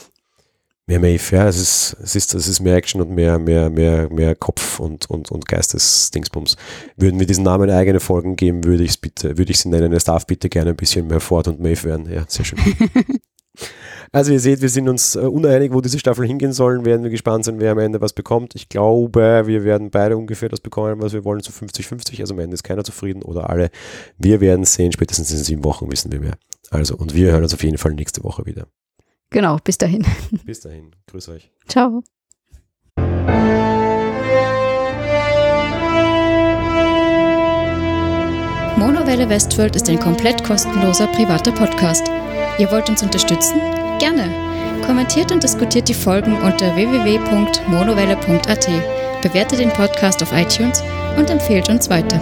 S2: Mehr Maeve, ja, es ist, es ist, es ist mehr Action und mehr, mehr, mehr, mehr Kopf und, und, und Geistesdingsbums. Würden wir diesen Namen eigene Folgen geben, würde ich es bitte, würde ich sie nennen, es darf bitte gerne ein bisschen mehr Ford und Maeve werden. Ja, sehr schön. Also ihr seht, wir sind uns äh, uneinig, wo diese Staffel hingehen sollen. Werden wir gespannt sein, wer am Ende was bekommt. Ich glaube, wir werden beide ungefähr das bekommen, was wir wollen, zu so 50-50. Also am Ende ist keiner zufrieden oder alle. Wir werden sehen, spätestens in sieben Wochen wissen wir mehr. Also, und wir hören uns auf jeden Fall nächste Woche wieder.
S1: Genau, bis dahin.
S2: Bis dahin. Grüß euch.
S1: Ciao. Monowelle Westworld ist ein komplett kostenloser privater Podcast. Ihr wollt uns unterstützen? Gerne! Kommentiert und diskutiert die Folgen unter www.monowelle.at, bewertet den Podcast auf iTunes und empfehlt uns weiter.